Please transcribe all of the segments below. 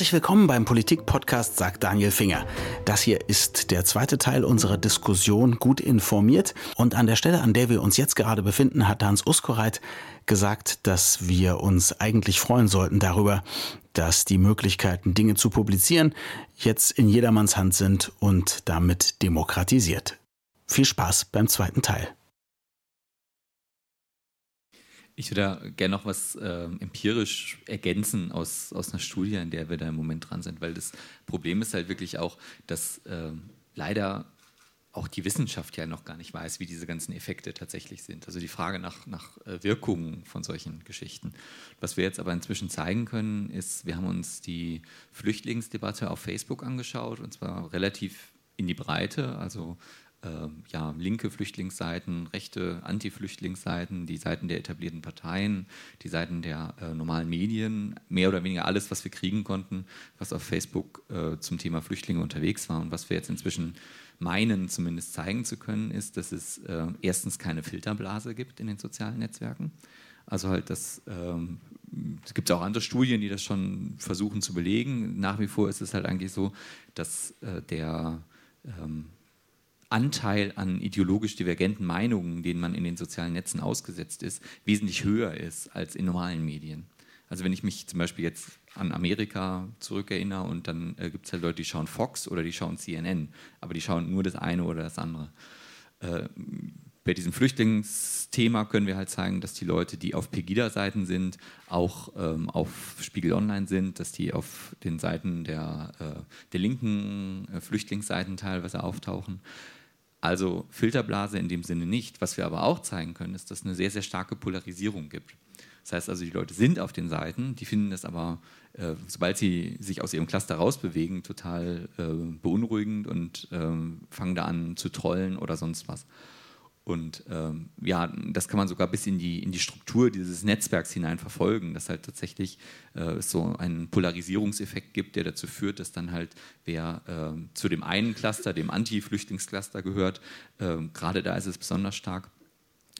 Herzlich willkommen beim Politik-Podcast, sagt Daniel Finger. Das hier ist der zweite Teil unserer Diskussion gut informiert. Und an der Stelle, an der wir uns jetzt gerade befinden, hat Hans Uskoreit gesagt, dass wir uns eigentlich freuen sollten darüber, dass die Möglichkeiten, Dinge zu publizieren, jetzt in jedermanns Hand sind und damit demokratisiert. Viel Spaß beim zweiten Teil. Ich würde gerne noch was äh, empirisch ergänzen aus, aus einer Studie, in der wir da im Moment dran sind, weil das Problem ist halt wirklich auch, dass äh, leider auch die Wissenschaft ja noch gar nicht weiß, wie diese ganzen Effekte tatsächlich sind. Also die Frage nach, nach äh, Wirkungen von solchen Geschichten. Was wir jetzt aber inzwischen zeigen können, ist, wir haben uns die Flüchtlingsdebatte auf Facebook angeschaut und zwar relativ in die Breite, also ja, linke Flüchtlingsseiten, rechte Anti-Flüchtlingsseiten, die Seiten der etablierten Parteien, die Seiten der äh, normalen Medien, mehr oder weniger alles, was wir kriegen konnten, was auf Facebook äh, zum Thema Flüchtlinge unterwegs war. Und was wir jetzt inzwischen meinen, zumindest zeigen zu können, ist, dass es äh, erstens keine Filterblase gibt in den sozialen Netzwerken. Also halt das, ähm, es gibt auch andere Studien, die das schon versuchen zu belegen. Nach wie vor ist es halt eigentlich so, dass äh, der ähm, Anteil an ideologisch divergenten Meinungen, denen man in den sozialen Netzen ausgesetzt ist, wesentlich höher ist als in normalen Medien. Also wenn ich mich zum Beispiel jetzt an Amerika zurückerinnere und dann äh, gibt es halt Leute, die schauen Fox oder die schauen CNN, aber die schauen nur das eine oder das andere. Äh, bei diesem Flüchtlingsthema können wir halt zeigen, dass die Leute, die auf Pegida-Seiten sind, auch ähm, auf Spiegel Online sind, dass die auf den Seiten der, äh, der linken äh, Flüchtlingsseiten teilweise auftauchen. Also Filterblase in dem Sinne nicht. Was wir aber auch zeigen können, ist, dass es eine sehr, sehr starke Polarisierung gibt. Das heißt also, die Leute sind auf den Seiten, die finden das aber, äh, sobald sie sich aus ihrem Cluster rausbewegen, total äh, beunruhigend und äh, fangen da an zu trollen oder sonst was. Und ähm, ja, das kann man sogar bis in die, in die Struktur dieses Netzwerks hinein verfolgen, dass halt tatsächlich äh, so einen Polarisierungseffekt gibt, der dazu führt, dass dann halt wer äh, zu dem einen Cluster, dem Anti-Flüchtlingscluster gehört, äh, gerade da ist es besonders stark,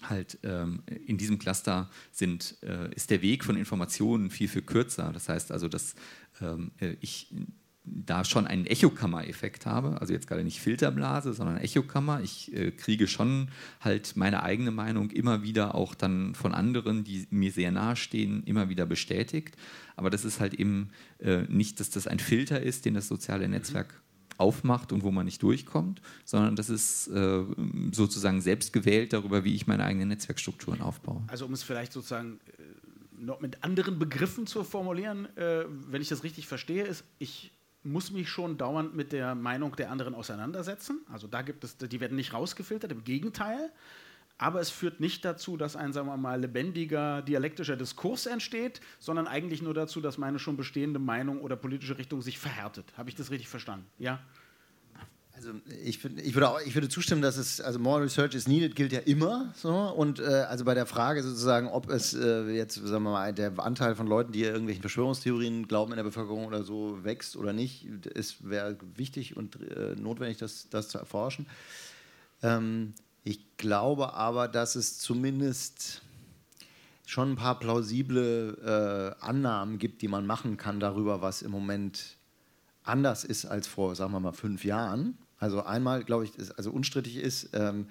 halt ähm, in diesem Cluster sind, äh, ist der Weg von Informationen viel, viel kürzer. Das heißt also, dass ähm, äh, ich da schon einen Echokammer-Effekt habe, also jetzt gerade nicht Filterblase, sondern Echokammer. Ich äh, kriege schon halt meine eigene Meinung immer wieder auch dann von anderen, die mir sehr nahe stehen, immer wieder bestätigt. Aber das ist halt eben äh, nicht, dass das ein Filter ist, den das soziale mhm. Netzwerk aufmacht und wo man nicht durchkommt, sondern das ist äh, sozusagen selbst gewählt darüber, wie ich meine eigenen Netzwerkstrukturen aufbaue. Also um es vielleicht sozusagen äh, noch mit anderen Begriffen zu formulieren, äh, wenn ich das richtig verstehe, ist, ich muss mich schon dauernd mit der Meinung der anderen auseinandersetzen. Also da gibt es, die werden nicht rausgefiltert, im Gegenteil. Aber es führt nicht dazu, dass ein, sagen wir mal, lebendiger dialektischer Diskurs entsteht, sondern eigentlich nur dazu, dass meine schon bestehende Meinung oder politische Richtung sich verhärtet. Habe ich das richtig verstanden? Ja? Also ich, ich, würde auch, ich würde zustimmen, dass es, also more research is needed gilt ja immer so und äh, also bei der Frage sozusagen, ob es äh, jetzt, sagen wir mal, der Anteil von Leuten, die irgendwelchen Verschwörungstheorien glauben in der Bevölkerung oder so wächst oder nicht, ist wäre wichtig und äh, notwendig, das, das zu erforschen. Ähm, ich glaube aber, dass es zumindest schon ein paar plausible äh, Annahmen gibt, die man machen kann darüber, was im Moment anders ist als vor, sagen wir mal, fünf Jahren. Also einmal, glaube ich, ist, also unstrittig ist, ähm,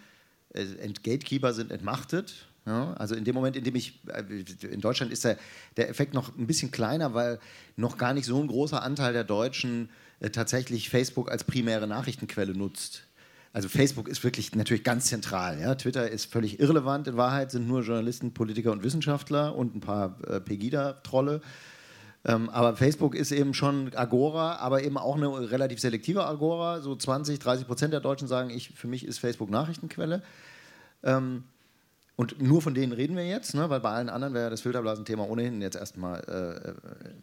Gatekeeper sind entmachtet. Ja? Also in dem Moment, in dem ich, äh, in Deutschland ist der, der Effekt noch ein bisschen kleiner, weil noch gar nicht so ein großer Anteil der Deutschen äh, tatsächlich Facebook als primäre Nachrichtenquelle nutzt. Also Facebook ist wirklich natürlich ganz zentral. Ja? Twitter ist völlig irrelevant. In Wahrheit sind nur Journalisten, Politiker und Wissenschaftler und ein paar äh, Pegida-Trolle. Ähm, aber Facebook ist eben schon Agora, aber eben auch eine relativ selektive Agora. So 20, 30 Prozent der Deutschen sagen, ich, für mich ist Facebook Nachrichtenquelle. Ähm, und nur von denen reden wir jetzt, ne? weil bei allen anderen wäre das Filterblasenthema ohnehin jetzt erstmal äh, äh,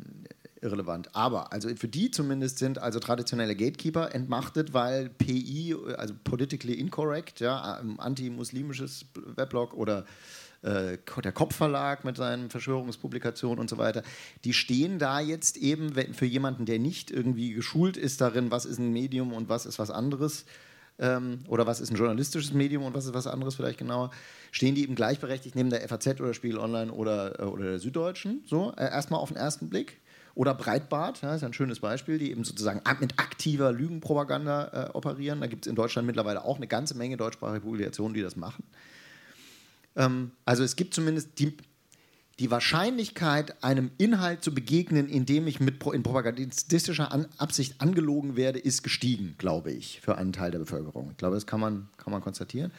irrelevant. Aber also für die zumindest sind also traditionelle Gatekeeper entmachtet, weil PI, also politically incorrect, ja, anti-muslimisches Weblog oder äh, der Kopfverlag mit seinen Verschwörungspublikationen und so weiter, die stehen da jetzt eben für jemanden, der nicht irgendwie geschult ist darin, was ist ein Medium und was ist was anderes, ähm, oder was ist ein journalistisches Medium und was ist was anderes vielleicht genauer, stehen die eben gleichberechtigt neben der FAZ oder Spiegel Online oder, äh, oder der Süddeutschen, so, äh, erstmal auf den ersten Blick. Oder Breitbart, ja, ist ein schönes Beispiel, die eben sozusagen mit aktiver Lügenpropaganda äh, operieren. Da gibt es in Deutschland mittlerweile auch eine ganze Menge deutschsprachige Publikationen, die das machen. Ähm, also es gibt zumindest die, die Wahrscheinlichkeit, einem Inhalt zu begegnen, in dem ich mit in propagandistischer An Absicht angelogen werde, ist gestiegen, glaube ich, für einen Teil der Bevölkerung. Ich glaube, das kann man, kann man konstatieren.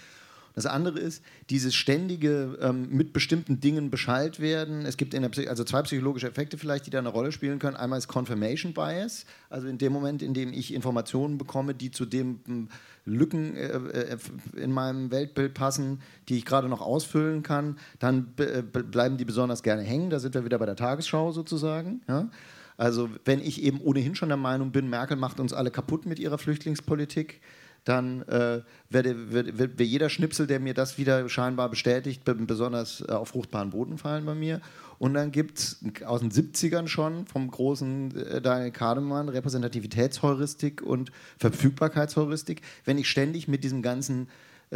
Das andere ist dieses ständige ähm, mit bestimmten Dingen Bescheid werden. Es gibt in der also zwei psychologische Effekte vielleicht, die da eine Rolle spielen können. Einmal ist Confirmation Bias, also in dem Moment, in dem ich Informationen bekomme, die zu den ähm, Lücken äh, äh, in meinem Weltbild passen, die ich gerade noch ausfüllen kann, dann äh, bleiben die besonders gerne hängen. Da sind wir wieder bei der Tagesschau sozusagen. Ja? Also wenn ich eben ohnehin schon der Meinung bin, Merkel macht uns alle kaputt mit ihrer Flüchtlingspolitik, dann äh, werde, wird, wird, jeder Schnipsel, der mir das wieder scheinbar bestätigt, besonders äh, auf fruchtbaren Boden fallen bei mir. Und dann gibt es aus den 70ern schon vom großen äh, Daniel Kahnemann Repräsentativitätsheuristik und Verfügbarkeitsheuristik. Wenn ich ständig mit diesem ganzen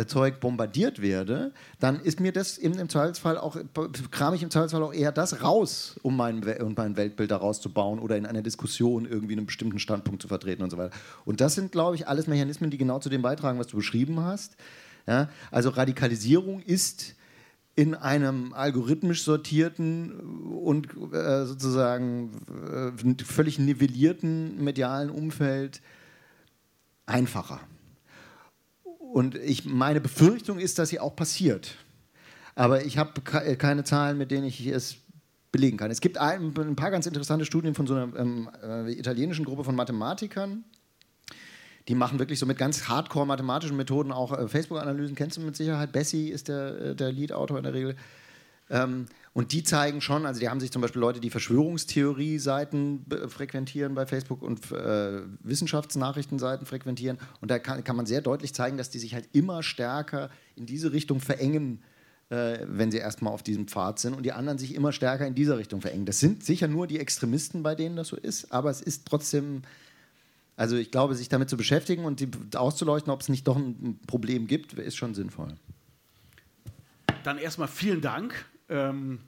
Zeug bombardiert werde, dann ist mir das im, im Zweifelsfall auch, kram ich im Zweifelsfall auch eher das raus, um mein, um mein Weltbild daraus zu bauen oder in einer Diskussion irgendwie einen bestimmten Standpunkt zu vertreten und so weiter. Und das sind, glaube ich, alles Mechanismen, die genau zu dem beitragen, was du beschrieben hast. Ja? Also Radikalisierung ist in einem algorithmisch sortierten und äh, sozusagen äh, völlig nivellierten medialen Umfeld einfacher. Und ich, meine Befürchtung ist, dass sie auch passiert. Aber ich habe keine Zahlen, mit denen ich es belegen kann. Es gibt ein, ein paar ganz interessante Studien von so einer ähm, äh, italienischen Gruppe von Mathematikern. Die machen wirklich so mit ganz hardcore mathematischen Methoden auch äh, Facebook-Analysen. Kennst du mit Sicherheit? Bessie ist der, äh, der Lead-Autor in der Regel. Ähm, und die zeigen schon, also die haben sich zum Beispiel Leute, die Verschwörungstheorie-Seiten frequentieren bei Facebook und äh, Wissenschaftsnachrichtenseiten frequentieren. Und da kann, kann, man sehr deutlich zeigen, dass die sich halt immer stärker in diese Richtung verengen, äh, wenn sie erstmal auf diesem Pfad sind und die anderen sich immer stärker in dieser Richtung verengen. Das sind sicher nur die Extremisten, bei denen das so ist, aber es ist trotzdem. Also ich glaube, sich damit zu beschäftigen und die, auszuleuchten, ob es nicht doch ein Problem gibt, ist schon sinnvoll. Dann erstmal vielen Dank ähm,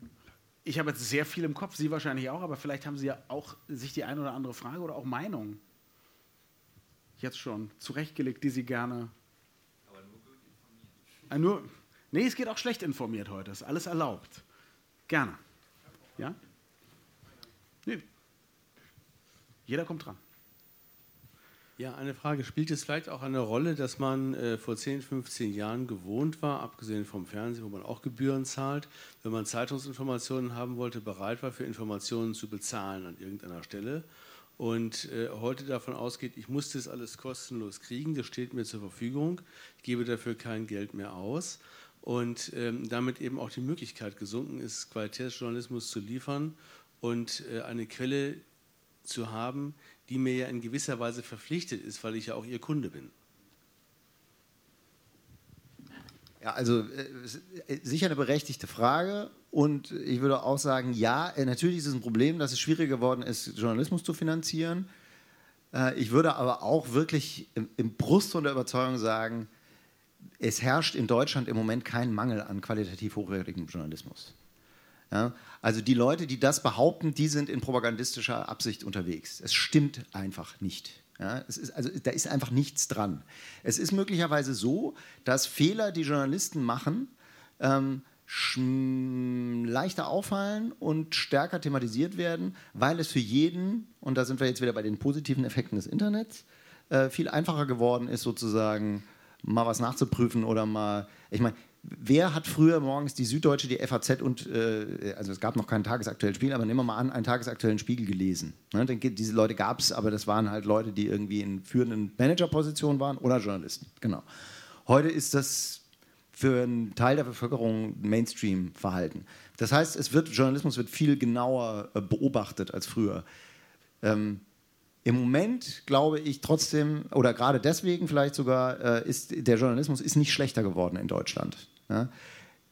ich habe jetzt sehr viel im Kopf, Sie wahrscheinlich auch, aber vielleicht haben Sie ja auch sich die eine oder andere Frage oder auch Meinung jetzt schon zurechtgelegt, die Sie gerne. Aber nur gut informiert. Äh, nur, nee, es geht auch schlecht informiert heute, ist alles erlaubt. Gerne. Ja? Nee. Jeder kommt dran. Ja, eine Frage. Spielt es vielleicht auch eine Rolle, dass man äh, vor 10, 15 Jahren gewohnt war, abgesehen vom Fernsehen, wo man auch Gebühren zahlt, wenn man Zeitungsinformationen haben wollte, bereit war, für Informationen zu bezahlen an irgendeiner Stelle und äh, heute davon ausgeht, ich muss das alles kostenlos kriegen, das steht mir zur Verfügung, ich gebe dafür kein Geld mehr aus und ähm, damit eben auch die Möglichkeit gesunken ist, Qualitätsjournalismus zu liefern und äh, eine Quelle zu haben, die mir ja in gewisser Weise verpflichtet ist, weil ich ja auch ihr Kunde bin. Ja, also äh, sicher eine berechtigte Frage und ich würde auch sagen, ja, äh, natürlich ist es ein Problem, dass es schwieriger geworden ist, Journalismus zu finanzieren. Äh, ich würde aber auch wirklich im, im Brust von der Überzeugung sagen, es herrscht in Deutschland im Moment kein Mangel an qualitativ hochwertigem Journalismus. Ja? Also die Leute, die das behaupten, die sind in propagandistischer Absicht unterwegs. Es stimmt einfach nicht. Ja, ist, also, da ist einfach nichts dran. Es ist möglicherweise so, dass Fehler, die Journalisten machen, ähm, leichter auffallen und stärker thematisiert werden, weil es für jeden, und da sind wir jetzt wieder bei den positiven Effekten des Internets, äh, viel einfacher geworden ist, sozusagen mal was nachzuprüfen oder mal, ich meine, Wer hat früher morgens die Süddeutsche, die FAZ und, äh, also es gab noch keinen tagesaktuellen Spiegel, aber nehmen wir mal an, einen tagesaktuellen Spiegel gelesen. Ne? Diese Leute gab es, aber das waren halt Leute, die irgendwie in führenden Managerpositionen waren oder Journalisten. Genau. Heute ist das für einen Teil der Bevölkerung Mainstream-Verhalten. Das heißt, es wird, Journalismus wird viel genauer äh, beobachtet als früher. Ähm, im Moment glaube ich trotzdem, oder gerade deswegen vielleicht sogar, äh, ist der Journalismus ist nicht schlechter geworden in Deutschland. Ja?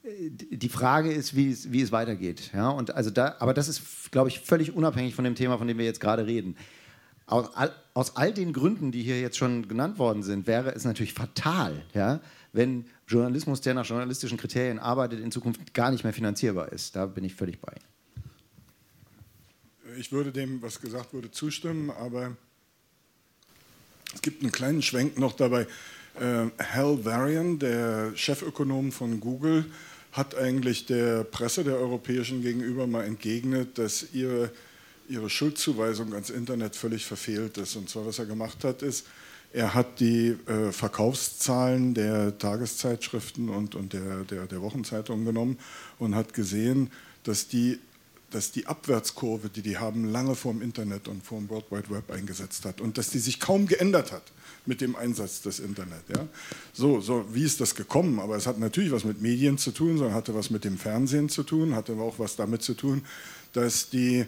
Die Frage ist, wie es, wie es weitergeht. Ja? Und also da, aber das ist, glaube ich, völlig unabhängig von dem Thema, von dem wir jetzt gerade reden. Aus all, aus all den Gründen, die hier jetzt schon genannt worden sind, wäre es natürlich fatal, ja, wenn Journalismus, der nach journalistischen Kriterien arbeitet, in Zukunft gar nicht mehr finanzierbar ist. Da bin ich völlig bei. ich würde dem, was gesagt wurde, zustimmen, aber es gibt einen kleinen Schwenk noch dabei. Äh, Hal Varian, der Chefökonom von Google, hat eigentlich der Presse der europäischen gegenüber mal entgegnet, dass ihre, ihre Schuldzuweisung ans Internet völlig verfehlt ist. Und zwar, was er gemacht hat, ist, er hat die äh, Verkaufszahlen der Tageszeitschriften und, und der, der, der Wochenzeitungen genommen und hat gesehen, dass die, dass die Abwärtskurve, die die haben, lange vor dem Internet und vor dem World Wide Web eingesetzt hat und dass die sich kaum geändert hat mit dem Einsatz des Internet. Ja? So, so, wie ist das gekommen? Aber es hat natürlich was mit Medien zu tun, sondern hatte was mit dem Fernsehen zu tun, hatte auch was damit zu tun, dass die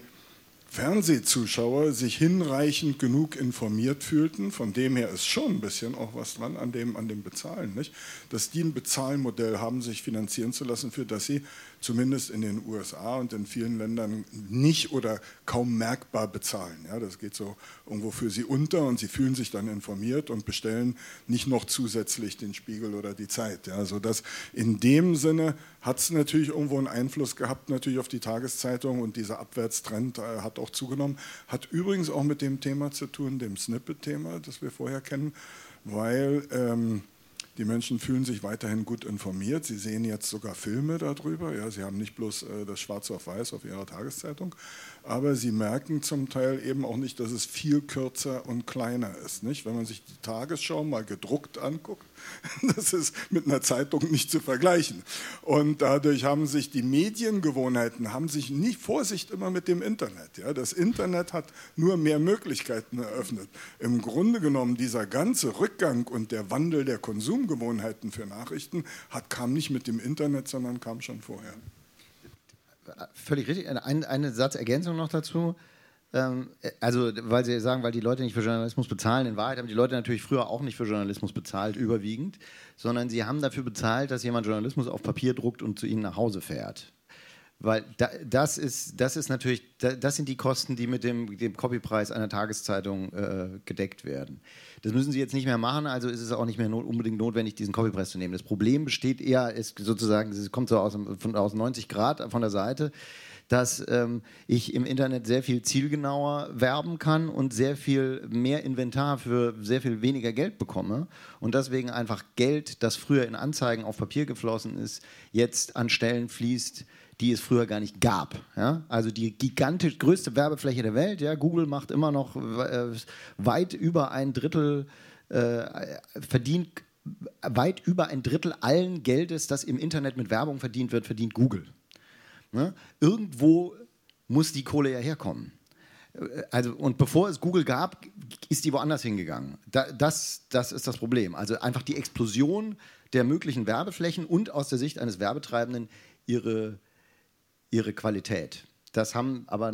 Fernsehzuschauer sich hinreichend genug informiert fühlten, von dem her ist schon ein bisschen auch was dran an dem, an dem Bezahlen, nicht? dass die ein Bezahlmodell haben, sich finanzieren zu lassen, für das sie zumindest in den USA und in vielen Ländern nicht oder kaum merkbar bezahlen. Ja, das geht so irgendwo für sie unter und sie fühlen sich dann informiert und bestellen nicht noch zusätzlich den Spiegel oder die Zeit. Ja, sodass in dem Sinne hat es natürlich irgendwo einen Einfluss gehabt natürlich auf die Tageszeitung und dieser Abwärtstrend äh, hat auch zugenommen. Hat übrigens auch mit dem Thema zu tun, dem Snippet-Thema, das wir vorher kennen, weil ähm, die Menschen fühlen sich weiterhin gut informiert. Sie sehen jetzt sogar Filme darüber. Ja, sie haben nicht bloß äh, das Schwarz auf Weiß auf ihrer Tageszeitung, aber sie merken zum Teil eben auch nicht, dass es viel kürzer und kleiner ist. Nicht? Wenn man sich die Tagesschau mal gedruckt anguckt, das ist mit einer Zeitung nicht zu vergleichen. Und dadurch haben sich die Mediengewohnheiten, haben sich nicht Vorsicht immer mit dem Internet. Ja? Das Internet hat nur mehr Möglichkeiten eröffnet. Im Grunde genommen, dieser ganze Rückgang und der Wandel der Konsumgewohnheiten für Nachrichten hat, kam nicht mit dem Internet, sondern kam schon vorher. Völlig richtig. Eine, eine Satzergänzung noch dazu. Ähm, also, weil Sie sagen, weil die Leute nicht für Journalismus bezahlen. In Wahrheit haben die Leute natürlich früher auch nicht für Journalismus bezahlt, überwiegend, sondern sie haben dafür bezahlt, dass jemand Journalismus auf Papier druckt und zu ihnen nach Hause fährt. Weil da, das, ist, das ist natürlich, das sind die Kosten, die mit dem, dem Copypreis einer Tageszeitung äh, gedeckt werden. Das müssen Sie jetzt nicht mehr machen, also ist es auch nicht mehr not, unbedingt notwendig, diesen Copypreis zu nehmen. Das Problem besteht eher, ist sozusagen, es kommt so aus, von, aus 90 Grad von der Seite, dass ähm, ich im Internet sehr viel zielgenauer werben kann und sehr viel mehr Inventar für sehr viel weniger Geld bekomme und deswegen einfach Geld, das früher in Anzeigen auf Papier geflossen ist, jetzt an Stellen fließt, die es früher gar nicht gab. Ja? Also die gigantisch größte Werbefläche der Welt. Ja? Google macht immer noch äh, weit über ein Drittel, äh, verdient weit über ein Drittel allen Geldes, das im Internet mit Werbung verdient wird, verdient Google. Ne? Irgendwo muss die Kohle ja herkommen. Äh, also, und bevor es Google gab, ist die woanders hingegangen. Da, das, das ist das Problem. Also einfach die Explosion der möglichen Werbeflächen und aus der Sicht eines Werbetreibenden ihre ihre Qualität. Das haben aber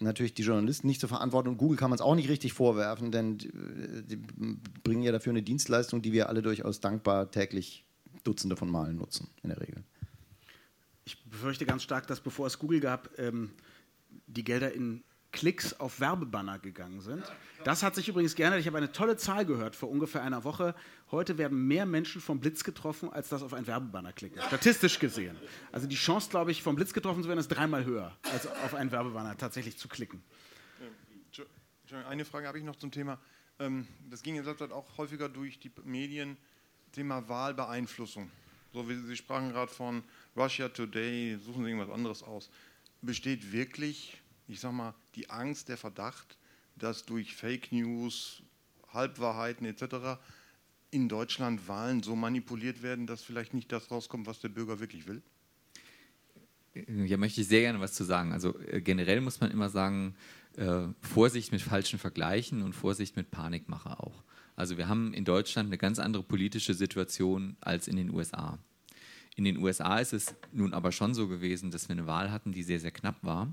natürlich die Journalisten nicht zu verantworten und Google kann man es auch nicht richtig vorwerfen, denn die bringen ja dafür eine Dienstleistung, die wir alle durchaus dankbar täglich Dutzende von Malen nutzen, in der Regel. Ich befürchte ganz stark, dass bevor es Google gab, ähm, die Gelder in Klicks auf Werbebanner gegangen sind. Das hat sich übrigens geändert. Ich habe eine tolle Zahl gehört vor ungefähr einer Woche. Heute werden mehr Menschen vom Blitz getroffen, als das auf ein Werbebanner klicken. Statistisch gesehen. Also die Chance, glaube ich, vom Blitz getroffen zu werden, ist dreimal höher, als auf einen Werbebanner tatsächlich zu klicken. Eine Frage habe ich noch zum Thema. Ähm, das ging in letzter Zeit auch häufiger durch die Medien. Thema Wahlbeeinflussung. So Sie sprachen gerade von Russia Today, suchen Sie irgendwas anderes aus. Besteht wirklich ich sag mal, die Angst, der Verdacht, dass durch Fake News, Halbwahrheiten etc. in Deutschland Wahlen so manipuliert werden, dass vielleicht nicht das rauskommt, was der Bürger wirklich will? Ja, möchte ich sehr gerne was zu sagen. Also äh, generell muss man immer sagen, äh, Vorsicht mit falschen Vergleichen und Vorsicht mit Panikmache auch. Also wir haben in Deutschland eine ganz andere politische Situation als in den USA. In den USA ist es nun aber schon so gewesen, dass wir eine Wahl hatten, die sehr, sehr knapp war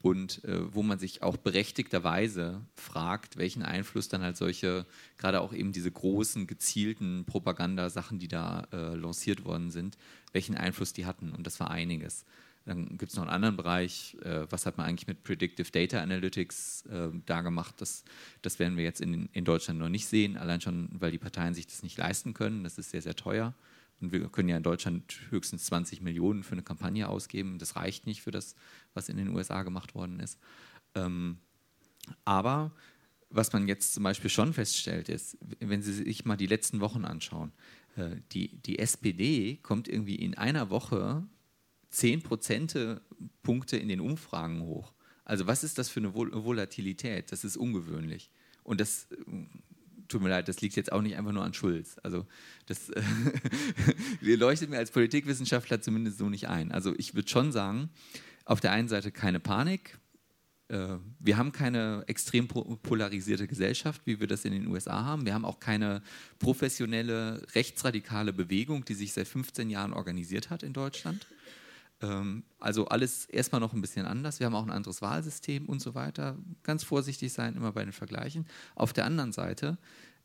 und äh, wo man sich auch berechtigterweise fragt, welchen Einfluss dann halt solche, gerade auch eben diese großen, gezielten Propagandasachen, die da äh, lanciert worden sind, welchen Einfluss die hatten. Und das war einiges. Dann gibt es noch einen anderen Bereich, äh, was hat man eigentlich mit Predictive Data Analytics äh, da gemacht? Das, das werden wir jetzt in, in Deutschland noch nicht sehen, allein schon, weil die Parteien sich das nicht leisten können. Das ist sehr, sehr teuer. Und wir können ja in Deutschland höchstens 20 Millionen für eine Kampagne ausgeben. Das reicht nicht für das, was in den USA gemacht worden ist. Ähm, aber was man jetzt zum Beispiel schon feststellt, ist, wenn Sie sich mal die letzten Wochen anschauen, äh, die, die SPD kommt irgendwie in einer Woche 10 Prozentpunkte in den Umfragen hoch. Also was ist das für eine Vol Volatilität? Das ist ungewöhnlich. Und das, tut mir leid, das liegt jetzt auch nicht einfach nur an Schulz. Also das leuchtet mir als Politikwissenschaftler zumindest so nicht ein. Also ich würde schon sagen, auf der einen Seite keine Panik, äh, wir haben keine extrem polarisierte Gesellschaft, wie wir das in den USA haben. Wir haben auch keine professionelle rechtsradikale Bewegung, die sich seit 15 Jahren organisiert hat in Deutschland. Ähm, also alles erstmal noch ein bisschen anders. Wir haben auch ein anderes Wahlsystem und so weiter. Ganz vorsichtig sein immer bei den Vergleichen. Auf der anderen Seite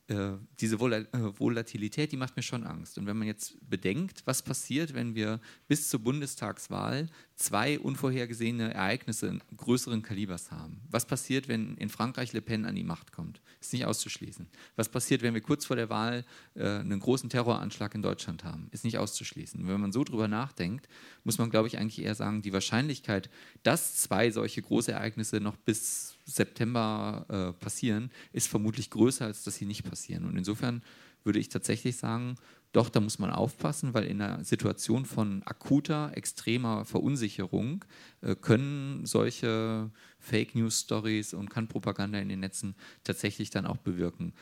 äh, diese äh, Volatilität, die macht mir schon Angst. Und wenn man jetzt bedenkt, was passiert, wenn wir bis zur Bundestagswahl zwei unvorhergesehene Ereignisse größeren Kalibers haben. Was passiert, wenn in Frankreich Le Pen an die Macht kommt? Ist nicht auszuschließen. Was passiert, wenn wir kurz vor der Wahl äh, einen großen Terroranschlag in Deutschland haben? Ist nicht auszuschließen. Wenn man so drüber nachdenkt, muss man, glaube ich, eigentlich eher sagen, die Wahrscheinlichkeit, dass zwei solche große Ereignisse noch bis September äh, passieren, ist vermutlich größer, als dass sie nicht passieren. Und insofern würde ich tatsächlich sagen, doch, da muss man aufpassen, weil in einer Situation von akuter, extremer Verunsicherung äh, können solche Fake News Stories und kann Propaganda in den Netzen tatsächlich dann auch bewirken.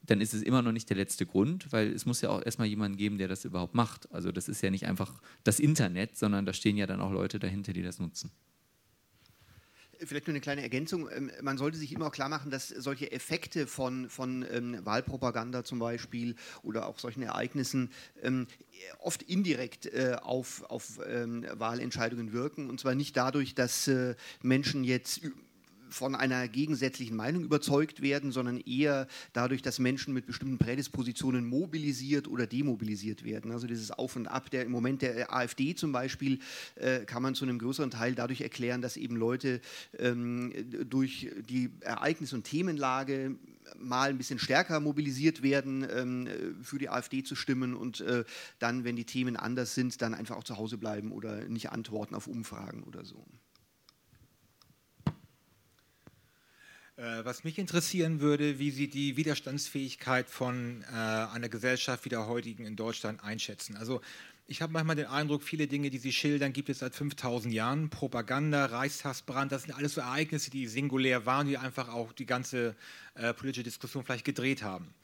Dann ist es immer noch nicht der letzte Grund, weil es muss ja auch erstmal jemanden geben, der das überhaupt macht. Also das ist ja nicht einfach das Internet, sondern da stehen ja dann auch Leute dahinter, die das nutzen. Vielleicht nur eine kleine Ergänzung. Ähm, man sollte sich immer auch klar machen, dass solche Effekte von, von ähm, Wahlpropaganda zum Beispiel oder auch solchen Ereignissen ähm, oft indirekt äh, auf, auf ähm, Wahlentscheidungen wirken. Und zwar nicht dadurch, dass äh, Menschen jetzt von einer gegensätzlichen Meinung überzeugt werden, sondern eher dadurch, dass Menschen mit bestimmten Prädispositionen mobilisiert oder demobilisiert werden. Also dieses Auf und Ab der im Moment der AfD zum Beispiel äh, kann man zu einem größeren Teil dadurch erklären, dass eben Leute ähm, durch die Ereignis- und Themenlage mal ein bisschen stärker mobilisiert werden, ähm, für die AfD zu stimmen und äh, dann, wenn die Themen anders sind, dann einfach auch zu Hause bleiben oder nicht antworten auf Umfragen oder so. Was mich interessieren würde, wie Sie die Widerstandsfähigkeit von äh, einer Gesellschaft wie der heutigen in Deutschland einschätzen. Also ich habe manchmal den Eindruck, viele Dinge, die Sie schildern, gibt es seit 5000 Jahren. Propaganda, Reichstagsbrand, das sind alles so Ereignisse, die singulär waren, die einfach auch die ganze äh, politische Diskussion vielleicht gedreht haben.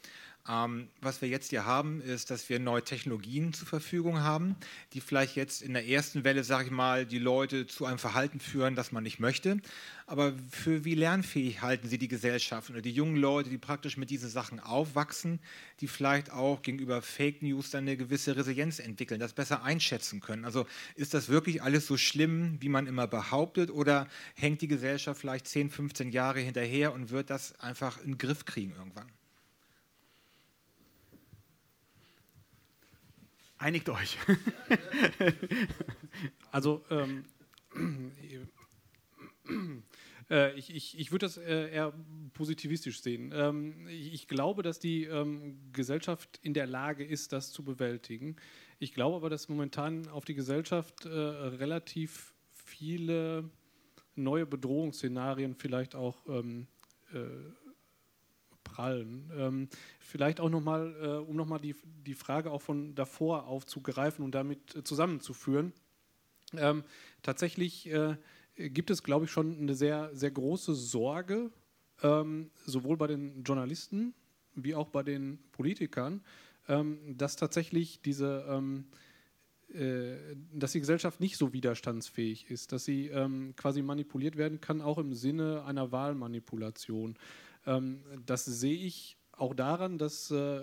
Ähm, was wir jetzt hier haben, ist, dass wir neue Technologien zur Verfügung haben, die vielleicht jetzt in der ersten Welle, sage ich mal, die Leute zu einem Verhalten führen, das man nicht möchte. Aber für wie lernfähig halten Sie die Gesellschaft oder die jungen Leute, die praktisch mit diesen Sachen aufwachsen, die vielleicht auch gegenüber Fake News dann eine gewisse Resilienz entwickeln, das besser einschätzen können? Also ist das wirklich alles so schlimm, wie man immer behauptet, oder hängt die Gesellschaft vielleicht 10, 15 Jahre hinterher und wird das einfach in den Griff kriegen irgendwann? Einigt euch. also, ähm, äh, ich, ich, würde das äh, eher positivistisch sehen. Ähm, ich, ich, glaube, dass die ähm, Gesellschaft in der Lage ist, das zu bewältigen. Ich glaube aber, dass momentan auf die Gesellschaft äh, relativ viele neue Bedrohungsszenarien vielleicht auch ähm, prallen. Ähm, vielleicht auch nochmal, äh, um nochmal die, die Frage auch von davor aufzugreifen und damit äh, zusammenzuführen. Ähm, tatsächlich äh, gibt es, glaube ich, schon eine sehr, sehr große Sorge, ähm, sowohl bei den Journalisten wie auch bei den Politikern, ähm, dass tatsächlich diese ähm, äh, dass die Gesellschaft nicht so widerstandsfähig ist, dass sie ähm, quasi manipuliert werden kann, auch im Sinne einer Wahlmanipulation. Ähm, das sehe ich auch daran, dass äh,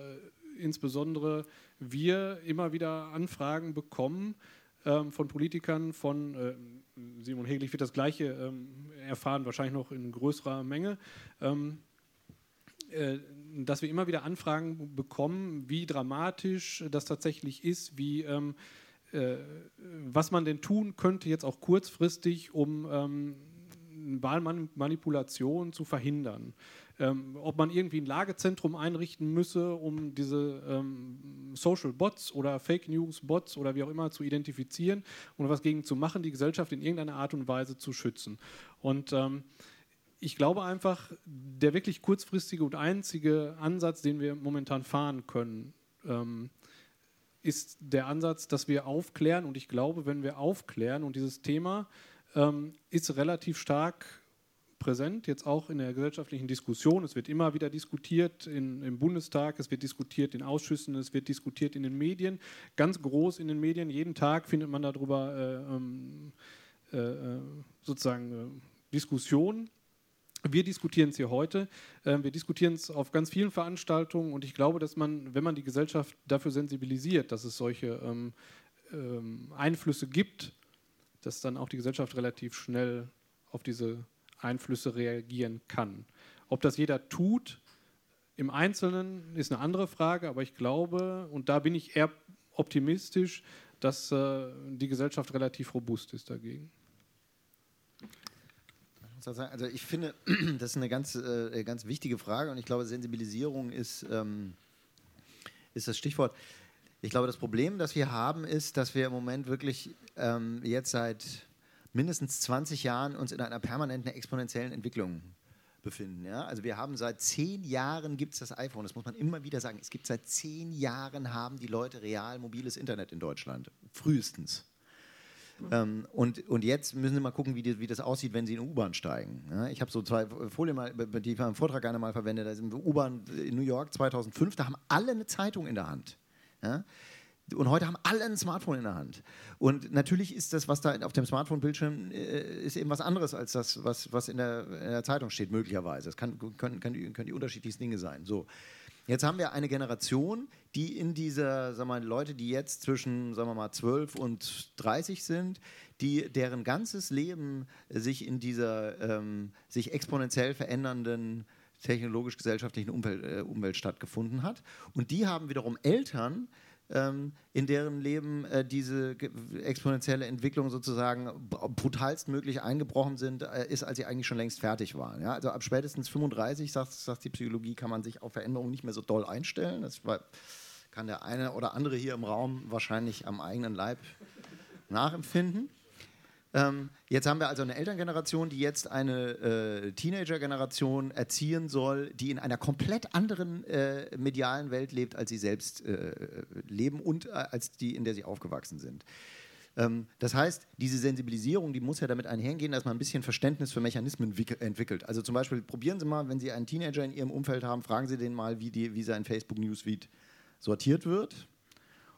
insbesondere wir immer wieder Anfragen bekommen ähm, von Politikern, von äh, Simon Heglich wird das Gleiche ähm, erfahren, wahrscheinlich noch in größerer Menge. Ähm, äh, dass wir immer wieder Anfragen bekommen, wie dramatisch das tatsächlich ist, wie ähm, äh, was man denn tun könnte, jetzt auch kurzfristig, um ähm, Wahlmanipulation zu verhindern ähm, ob man irgendwie ein Lagezentrum einrichten müsse, um diese ähm, Social Bots oder Fake News Bots oder wie auch immer zu identifizieren und was gegen zu machen, die Gesellschaft in irgendeiner Art und Weise zu schützen. Und ähm, ich glaube einfach, der wirklich kurzfristige und einzige Ansatz, den wir momentan fahren können, ähm, ist der Ansatz, dass wir aufklären. Und ich glaube, wenn wir aufklären und dieses Thema ähm, ist relativ stark präsent, jetzt auch in der gesellschaftlichen Diskussion. Es wird immer wieder diskutiert in, im Bundestag, es wird diskutiert in Ausschüssen, es wird diskutiert in den Medien, ganz groß in den Medien. Jeden Tag findet man darüber äh, ähm, äh, äh sozusagen äh, Diskussionen. Wir diskutieren es hier heute. Ähm, wir diskutieren es auf ganz vielen Veranstaltungen und ich glaube, dass man, wenn man die Gesellschaft dafür sensibilisiert, dass es solche ähm, ähm, Einflüsse gibt, dass dann auch die Gesellschaft relativ schnell auf diese Einflüsse reagieren kann. Ob das jeder tut, im Einzelnen ist eine andere Frage, aber ich glaube, und da bin ich eher optimistisch, dass äh, die Gesellschaft relativ robust ist dagegen. Also ich finde, das ist eine ganz, äh, ganz wichtige Frage und ich glaube, Sensibilisierung ist, ähm, ist das Stichwort. Ich glaube, das Problem, das wir haben, ist, dass wir im Moment wirklich ähm, jetzt seit mindestens 20 Jahren uns in einer permanenten exponentiellen Entwicklung befinden. Ja? Also wir haben seit zehn Jahren gibt es das iPhone, das muss man immer wieder sagen. Es gibt seit zehn Jahren haben die Leute real mobiles Internet in Deutschland. Frühestens. Ähm, und, und jetzt müssen Sie mal gucken, wie, die, wie das aussieht, wenn Sie in U-Bahn steigen. Ja, ich habe so zwei Folien mal, die ich im Vortrag gerne mal verwendet. Da sind U-Bahn in New York 2005, da haben alle eine Zeitung in der Hand. Ja? Und heute haben alle ein Smartphone in der Hand. Und natürlich ist das, was da auf dem Smartphone-Bildschirm äh, ist, eben was anderes als das, was, was in, der, in der Zeitung steht, möglicherweise. Es kann, können, können, können die unterschiedlichsten Dinge sein. So. Jetzt haben wir eine Generation, die in dieser, sagen wir mal, Leute, die jetzt zwischen, sagen wir mal, 12 und 30 sind, die, deren ganzes Leben sich in dieser ähm, sich exponentiell verändernden technologisch-gesellschaftlichen Umwelt, äh, Umwelt stattgefunden hat. Und die haben wiederum Eltern, ähm, in deren Leben äh, diese exponentielle Entwicklung sozusagen brutalstmöglich eingebrochen sind, äh, ist, als sie eigentlich schon längst fertig waren. Ja? Also ab spätestens 35, sagt, sagt die Psychologie, kann man sich auf Veränderungen nicht mehr so doll einstellen. Das kann der eine oder andere hier im Raum wahrscheinlich am eigenen Leib nachempfinden. Ähm, jetzt haben wir also eine Elterngeneration, die jetzt eine äh, Teenager-Generation erziehen soll, die in einer komplett anderen äh, medialen Welt lebt, als sie selbst äh, leben und äh, als die, in der sie aufgewachsen sind. Ähm, das heißt, diese Sensibilisierung, die muss ja damit einhergehen, dass man ein bisschen Verständnis für Mechanismen entwickelt. Also zum Beispiel probieren Sie mal, wenn Sie einen Teenager in Ihrem Umfeld haben, fragen Sie den mal, wie, die, wie sein Facebook-Newsfeed sortiert wird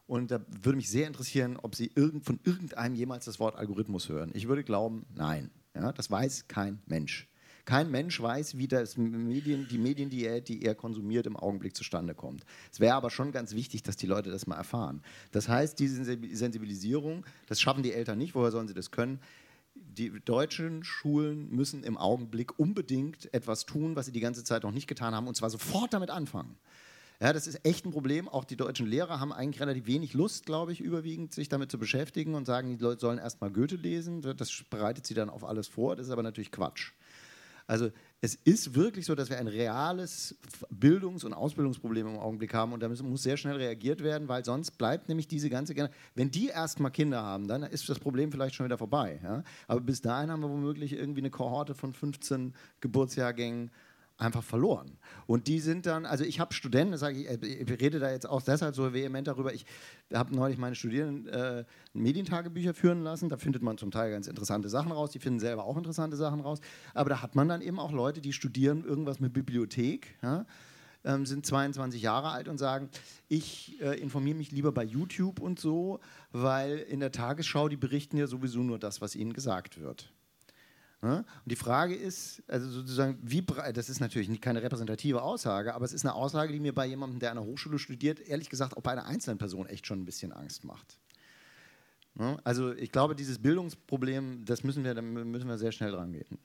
und da würde mich sehr interessieren, ob Sie irgend, von irgendeinem jemals das Wort Algorithmus hören. Ich würde glauben, nein. Ja, das weiß kein Mensch. Kein Mensch weiß, wie das Medien, die Mediendiät, die er konsumiert, im Augenblick zustande kommt. Es wäre aber schon ganz wichtig, dass die Leute das mal erfahren. Das heißt, diese Sensibilisierung, das schaffen die Eltern nicht. Woher sollen sie das können? die deutschen Schulen müssen im Augenblick unbedingt etwas tun, was sie die ganze Zeit noch nicht getan haben, und zwar sofort damit anfangen. Ja, das ist echt ein Problem. Auch die deutschen Lehrer haben eigentlich relativ wenig Lust, glaube ich, überwiegend sich damit zu beschäftigen und sagen, die Leute sollen erstmal Goethe lesen. Das bereitet sie dann auf alles vor. Das ist aber natürlich Quatsch. Also es ist wirklich so, dass wir ein reales Bildungs- und Ausbildungsproblem im Augenblick haben und da muss sehr schnell reagiert werden, weil sonst bleibt nämlich diese ganze Generation, wenn die erstmal Kinder haben, dann ist das Problem vielleicht schon wieder vorbei. Ja? Aber bis dahin haben wir womöglich irgendwie eine Kohorte von 15 Geburtsjahrgängen einfach verloren. Und die sind dann, also ich habe Studenten, das sage ich, äh, ich rede da jetzt auch deshalb so vehement darüber, ich habe neulich meine Studierenden äh, Medientagebücher führen lassen, da findet man zum Teil ganz interessante Sachen raus, die finden selber auch interessante Sachen raus, aber da hat man dann eben auch Leute, die studieren irgendwas mit Bibliothek, ja, ähm, sind 22 Jahre alt und sagen, ich äh, informiere mich lieber bei YouTube und so, weil in der Tagesschau, die berichten ja sowieso nur das, was ihnen gesagt wird. Und die Frage ist, also sozusagen, wie breit, das ist natürlich keine repräsentative Aussage, aber es ist eine Aussage, die mir bei jemandem, der an der Hochschule studiert, ehrlich gesagt auch bei einer einzelnen Person echt schon ein bisschen Angst macht. Also ich glaube, dieses Bildungsproblem, das müssen wir, da müssen wir sehr schnell dran gehen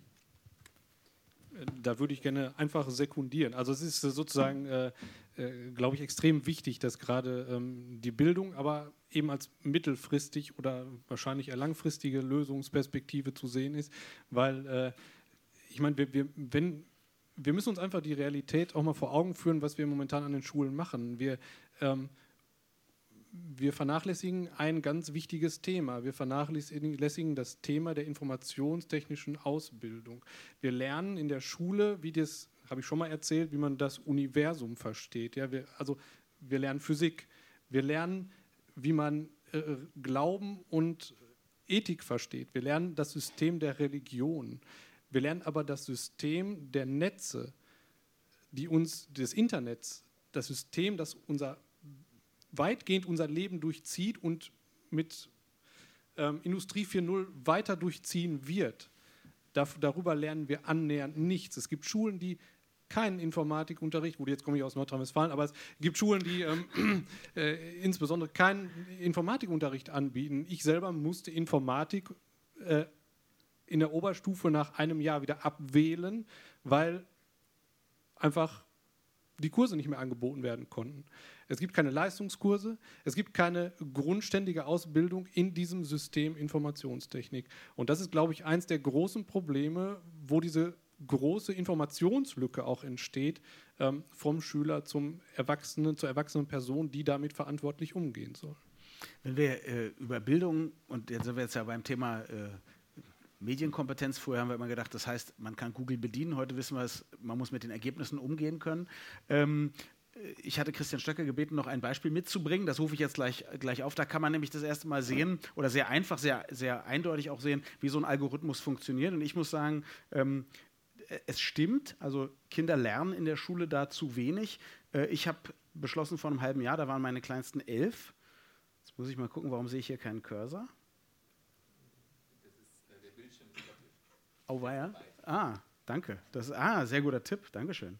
da würde ich gerne einfach sekundieren. Also es ist sozusagen, äh, äh, glaube ich, extrem wichtig, dass gerade ähm, die Bildung, aber eben als mittelfristig oder wahrscheinlich eher langfristige Lösungsperspektive zu sehen ist, weil äh, ich meine, wir, wir, wenn, wir müssen uns einfach die Realität auch mal vor Augen führen, was wir momentan an den Schulen machen. Wir, ähm, wir vernachlässigen ein ganz wichtiges Thema. Wir vernachlässigen das Thema der informationstechnischen Ausbildung. Wir lernen in der Schule, wie das, habe ich schon mal erzählt, wie man das Universum versteht. Ja, wir, also wir lernen Physik. Wir lernen, wie man äh, Glauben und Ethik versteht. Wir lernen das System der Religion. Wir lernen aber das System der Netze, die uns des Internets, das System, das unser weitgehend unser Leben durchzieht und mit ähm, Industrie 4.0 weiter durchziehen wird. Dar darüber lernen wir annähernd nichts. Es gibt Schulen, die keinen Informatikunterricht, gut, jetzt komme ich aus Nordrhein-Westfalen, aber es gibt Schulen, die ähm, äh, insbesondere keinen Informatikunterricht anbieten. Ich selber musste Informatik äh, in der Oberstufe nach einem Jahr wieder abwählen, weil einfach die Kurse nicht mehr angeboten werden konnten. Es gibt keine Leistungskurse, es gibt keine grundständige Ausbildung in diesem System Informationstechnik. Und das ist, glaube ich, eines der großen Probleme, wo diese große Informationslücke auch entsteht ähm, vom Schüler zum Erwachsenen, zur erwachsenen Person, die damit verantwortlich umgehen soll. Wenn wir äh, über Bildung, und jetzt sind wir jetzt ja beim Thema äh, Medienkompetenz, vorher haben wir immer gedacht, das heißt, man kann Google bedienen, heute wissen wir es, man muss mit den Ergebnissen umgehen können. Ähm, ich hatte Christian Stöcke gebeten, noch ein Beispiel mitzubringen. Das rufe ich jetzt gleich, gleich auf. Da kann man nämlich das erste Mal sehen oder sehr einfach, sehr, sehr eindeutig auch sehen, wie so ein Algorithmus funktioniert. Und ich muss sagen, ähm, es stimmt. Also Kinder lernen in der Schule da zu wenig. Äh, ich habe beschlossen vor einem halben Jahr, da waren meine kleinsten elf. Jetzt muss ich mal gucken, warum sehe ich hier keinen Cursor? Das ist äh, der Bildschirm. Oh, war ja? Ah, danke. Das, ah, sehr guter Tipp. Dankeschön.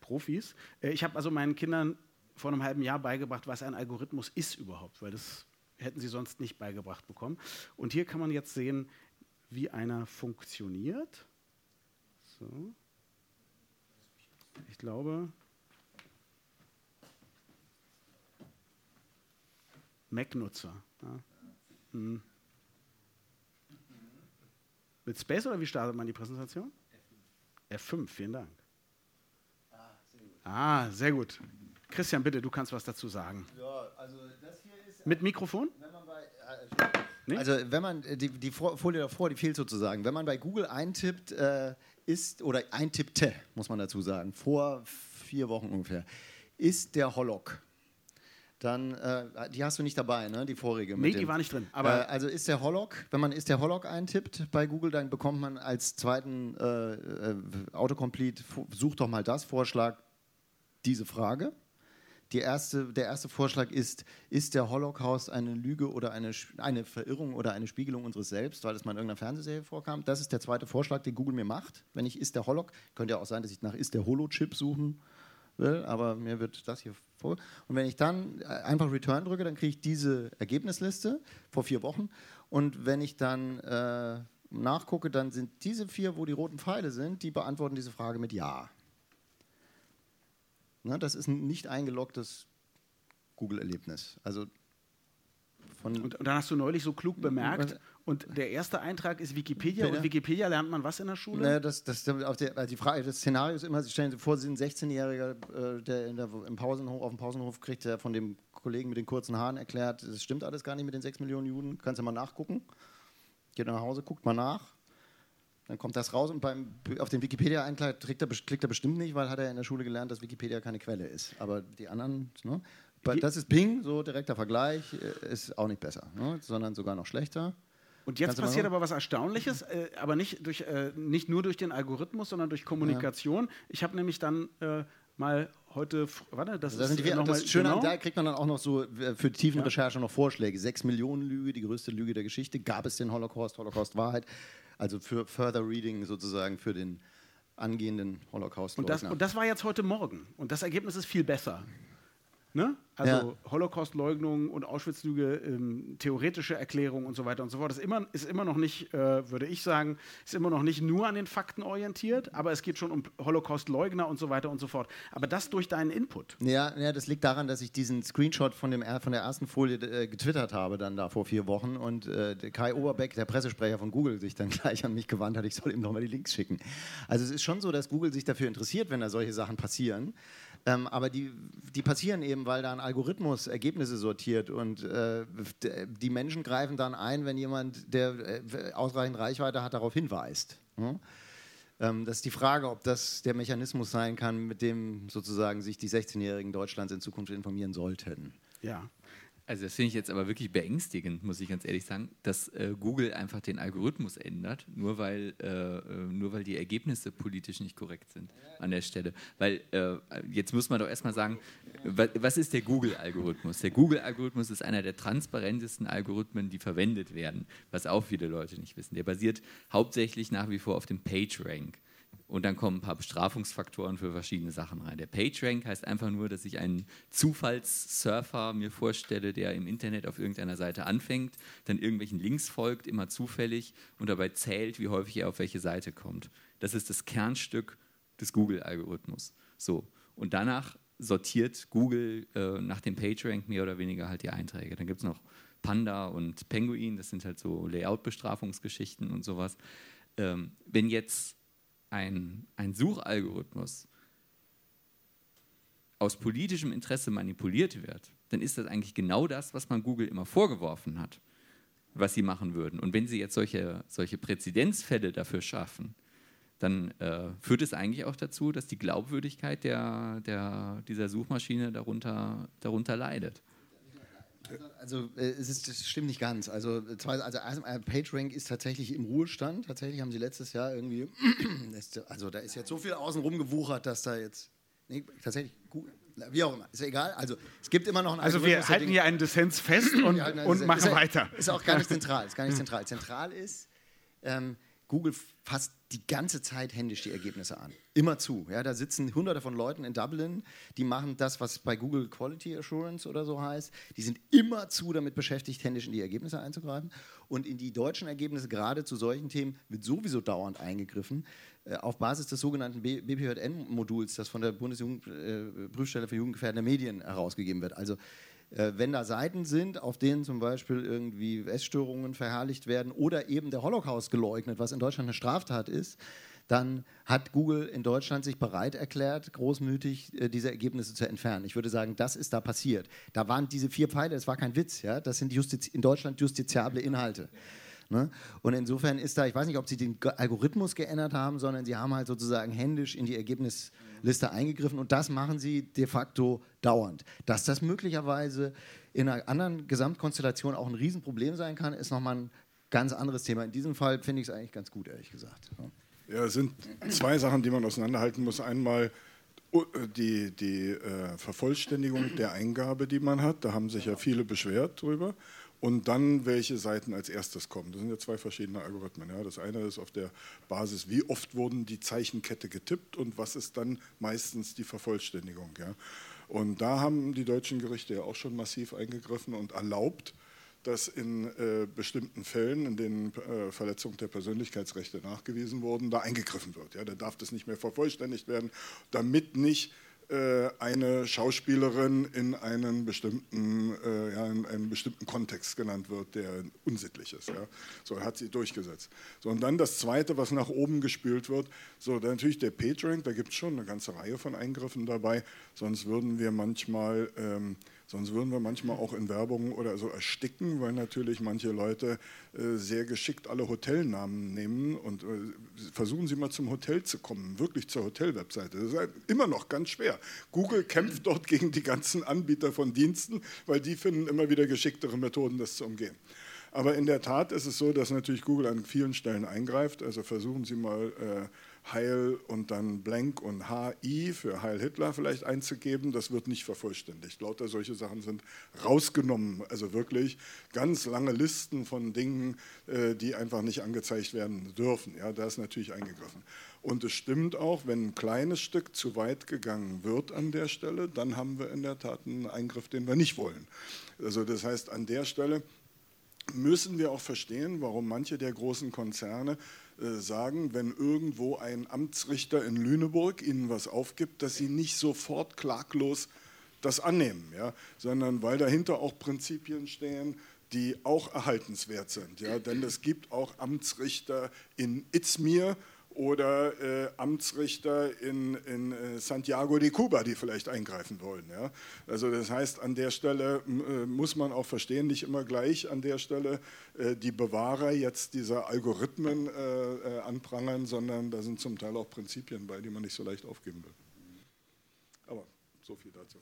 Profis. Äh, ich habe also meinen Kindern vor einem halben Jahr beigebracht, was ein Algorithmus ist überhaupt, weil das hätten sie sonst nicht beigebracht bekommen. Und hier kann man jetzt sehen, wie einer funktioniert. So. Ich glaube, Mac-Nutzer. Ja. Hm. Mit Space oder wie startet man die Präsentation? F5. F5, vielen Dank. Ah, sehr gut. Christian, bitte, du kannst was dazu sagen. Ja, also das hier ist. Mit Mikrofon? Wenn man bei, äh, nee? Also, wenn man die, die Folie davor, die fehlt sozusagen. Wenn man bei Google eintippt, äh, ist, oder eintippte, muss man dazu sagen, vor vier Wochen ungefähr, ist der Hollock. Dann, äh, die hast du nicht dabei, ne? Die vorige. Nee, die war nicht drin. Aber äh, also ist der Hollock, wenn man ist der Hollock eintippt bei Google, dann bekommt man als zweiten äh, äh Autocomplete, such doch mal das, Vorschlag, diese Frage. Erste, der erste Vorschlag ist, ist der Holocaust eine Lüge oder eine, eine Verirrung oder eine Spiegelung unseres Selbst, weil es mal in irgendeiner Fernsehserie vorkam? Das ist der zweite Vorschlag, den Google mir macht. Wenn ich ist der Holoc, könnte ja auch sein, dass ich nach ist der Holochip suchen will, aber mir wird das hier vor. Und wenn ich dann äh, einfach Return drücke, dann kriege ich diese Ergebnisliste vor vier Wochen. Und wenn ich dann äh, nachgucke, dann sind diese vier, wo die roten Pfeile sind, die beantworten diese Frage mit Ja. Ne, das ist ein nicht eingeloggtes Google-Erlebnis. Also und, und, dann hast du neulich so klug bemerkt, und der erste Eintrag ist Wikipedia. Bitte? Und Wikipedia lernt man was in der Schule? Naja, das, das, auf der, also die Frage, das Szenario ist immer, Sie stellen sich vor, Sie sind ein 16-Jähriger, äh, der, der im Pausenhof, auf dem Pausenhof kriegt, der von dem Kollegen mit den kurzen Haaren erklärt, das stimmt alles gar nicht mit den 6 Millionen Juden, kannst du mal nachgucken. Geht nach Hause, guckt mal nach. Dann kommt das raus und beim, auf den klickt er, klickt er bestimmt nicht, weil hat er in der Schule gelernt, dass Wikipedia keine Quelle ist. Aber die anderen, ne? das ist Ping, so direkter Vergleich, äh, ist auch nicht besser, ne? sondern sogar noch schlechter. Und jetzt Kannst passiert aber was Erstaunliches, äh, aber nicht, durch, äh, nicht nur durch den Algorithmus, sondern durch Kommunikation. Ja. Ich habe nämlich dann äh, mal heute, warte, das da ist die, noch das Schöne, genau. da kriegt man dann auch noch so äh, für Tiefenrecherche ja. noch Vorschläge. Sechs Millionen Lüge, die größte Lüge der Geschichte. Gab es den Holocaust, Holocaust Wahrheit? Also für Further Reading sozusagen für den angehenden Holocaust. Und das, und das war jetzt heute Morgen. Und das Ergebnis ist viel besser. Ne? Also ja. Holocaust-Leugnung und Auschwitz-Lüge, ähm, theoretische Erklärung und so weiter und so fort. Das ist immer, ist immer noch nicht, äh, würde ich sagen, ist immer noch nicht nur an den Fakten orientiert, aber es geht schon um Holocaust-Leugner und so weiter und so fort. Aber das durch deinen Input. Ja, ja das liegt daran, dass ich diesen Screenshot von, dem, von der ersten Folie äh, getwittert habe, dann da vor vier Wochen und äh, Kai Oberbeck, der Pressesprecher von Google, sich dann gleich an mich gewandt hat, ich soll ihm nochmal die Links schicken. Also es ist schon so, dass Google sich dafür interessiert, wenn da solche Sachen passieren. Ähm, aber die, die passieren eben, weil da ein Algorithmus Ergebnisse sortiert und äh, die Menschen greifen dann ein, wenn jemand, der äh, ausreichend Reichweite hat, darauf hinweist. Hm? Ähm, das ist die Frage, ob das der Mechanismus sein kann, mit dem sozusagen sich die 16-Jährigen Deutschlands in Zukunft informieren sollten. Ja. Also das finde ich jetzt aber wirklich beängstigend, muss ich ganz ehrlich sagen, dass äh, Google einfach den Algorithmus ändert, nur weil, äh, äh nur weil die Ergebnisse politisch nicht korrekt sind an der Stelle. Weil äh, jetzt muss man doch erstmal sagen, was ist der Google-Algorithmus? Der Google-Algorithmus ist einer der transparentesten Algorithmen, die verwendet werden, was auch viele Leute nicht wissen. Der basiert hauptsächlich nach wie vor auf dem PageRank und dann kommen ein paar Bestrafungsfaktoren für verschiedene Sachen rein. Der PageRank heißt einfach nur, dass ich einen Zufallssurfer mir vorstelle, der im Internet auf irgendeiner Seite anfängt, dann irgendwelchen Links folgt, immer zufällig und dabei zählt, wie häufig er auf welche Seite kommt. Das ist das Kernstück des Google-Algorithmus. So. Und danach sortiert Google äh, nach dem PageRank mehr oder weniger halt die Einträge. Dann gibt es noch Panda und Penguin, das sind halt so Layout-Bestrafungsgeschichten und sowas. Ähm, wenn jetzt ein, ein Suchalgorithmus aus politischem Interesse manipuliert wird, dann ist das eigentlich genau das, was man Google immer vorgeworfen hat, was sie machen würden. Und wenn sie jetzt solche, solche Präzedenzfälle dafür schaffen, dann äh, führt es eigentlich auch dazu, dass die Glaubwürdigkeit der, der, dieser Suchmaschine darunter, darunter leidet. Also äh, es, ist, es stimmt nicht ganz. Also, also PageRank ist tatsächlich im Ruhestand. Tatsächlich haben sie letztes Jahr irgendwie, also da ist jetzt so viel außenrum gewuchert, dass da jetzt, nee, tatsächlich, wie auch immer, ist ja egal. Also es gibt immer noch einen Also wir halten hier einen Dissens fest und, und machen ist, weiter. Ist auch gar nicht zentral. Ist gar nicht zentral. Zentral ist, ähm, Google fasst die ganze Zeit händisch die Ergebnisse an. Immer zu. Ja, da sitzen hunderte von Leuten in Dublin, die machen das, was bei Google Quality Assurance oder so heißt. Die sind immer zu damit beschäftigt, händisch in die Ergebnisse einzugreifen. Und in die deutschen Ergebnisse, gerade zu solchen Themen, wird sowieso dauernd eingegriffen. Äh, auf Basis des sogenannten BPJN-Moduls, das von der Bundesprüfstelle für jugendgefährdende Medien herausgegeben wird. Also äh, wenn da Seiten sind, auf denen zum Beispiel irgendwie Essstörungen verherrlicht werden oder eben der Holocaust geleugnet, was in Deutschland eine Straftat ist, dann hat Google in Deutschland sich bereit erklärt, großmütig äh, diese Ergebnisse zu entfernen. Ich würde sagen, das ist da passiert. Da waren diese vier Pfeile, das war kein Witz, ja? das sind Justiz in Deutschland justiziable Inhalte. Ne? Und insofern ist da, ich weiß nicht, ob sie den Algorithmus geändert haben, sondern sie haben halt sozusagen händisch in die Ergebnisliste eingegriffen und das machen sie de facto dauernd. Dass das möglicherweise in einer anderen Gesamtkonstellation auch ein Riesenproblem sein kann, ist nochmal ein ganz anderes Thema. In diesem Fall finde ich es eigentlich ganz gut, ehrlich gesagt. Ja, es sind zwei Sachen, die man auseinanderhalten muss. Einmal die, die äh, Vervollständigung der Eingabe, die man hat. Da haben sich ja viele beschwert drüber und dann welche Seiten als erstes kommen. Das sind ja zwei verschiedene Algorithmen. Ja. Das eine ist auf der Basis, wie oft wurden die Zeichenkette getippt und was ist dann meistens die Vervollständigung. Ja. Und da haben die deutschen Gerichte ja auch schon massiv eingegriffen und erlaubt, dass in äh, bestimmten Fällen, in denen äh, Verletzungen der Persönlichkeitsrechte nachgewiesen wurden, da eingegriffen wird. Ja. Da darf das nicht mehr vervollständigt werden, damit nicht äh, eine Schauspielerin in einen bestimmten, äh, ja, in einen bestimmten Kontext genannt wird, der unsittlich ist. Ja. So hat sie durchgesetzt. So, und dann das Zweite, was nach oben gespült wird, so natürlich der PageRank, da gibt es schon eine ganze Reihe von Eingriffen dabei, sonst würden wir manchmal ähm, Sonst würden wir manchmal auch in Werbung oder so ersticken, weil natürlich manche Leute äh, sehr geschickt alle Hotelnamen nehmen und äh, versuchen Sie mal zum Hotel zu kommen, wirklich zur Hotelwebseite. Das ist halt immer noch ganz schwer. Google kämpft dort gegen die ganzen Anbieter von Diensten, weil die finden immer wieder geschicktere Methoden, das zu umgehen. Aber in der Tat ist es so, dass natürlich Google an vielen Stellen eingreift. Also versuchen Sie mal äh, Heil und dann Blank und HI für Heil Hitler vielleicht einzugeben. Das wird nicht vervollständigt. Lauter solche Sachen sind rausgenommen. Also wirklich ganz lange Listen von Dingen, äh, die einfach nicht angezeigt werden dürfen. Ja, da ist natürlich eingegriffen. Und es stimmt auch, wenn ein kleines Stück zu weit gegangen wird an der Stelle, dann haben wir in der Tat einen Eingriff, den wir nicht wollen. Also das heißt, an der Stelle müssen wir auch verstehen, warum manche der großen Konzerne sagen, wenn irgendwo ein Amtsrichter in Lüneburg ihnen was aufgibt, dass sie nicht sofort klaglos das annehmen, ja, sondern weil dahinter auch Prinzipien stehen, die auch erhaltenswert sind. Ja, denn es gibt auch Amtsrichter in Itzmir oder äh, Amtsrichter in, in äh, Santiago de Cuba, die vielleicht eingreifen wollen. Ja? Also das heißt, an der Stelle äh, muss man auch verstehen, nicht immer gleich an der Stelle äh, die Bewahrer jetzt dieser Algorithmen anprangern, sondern da sind zum Teil auch Prinzipien bei, die man nicht so leicht aufgeben will. Aber so viel dazu.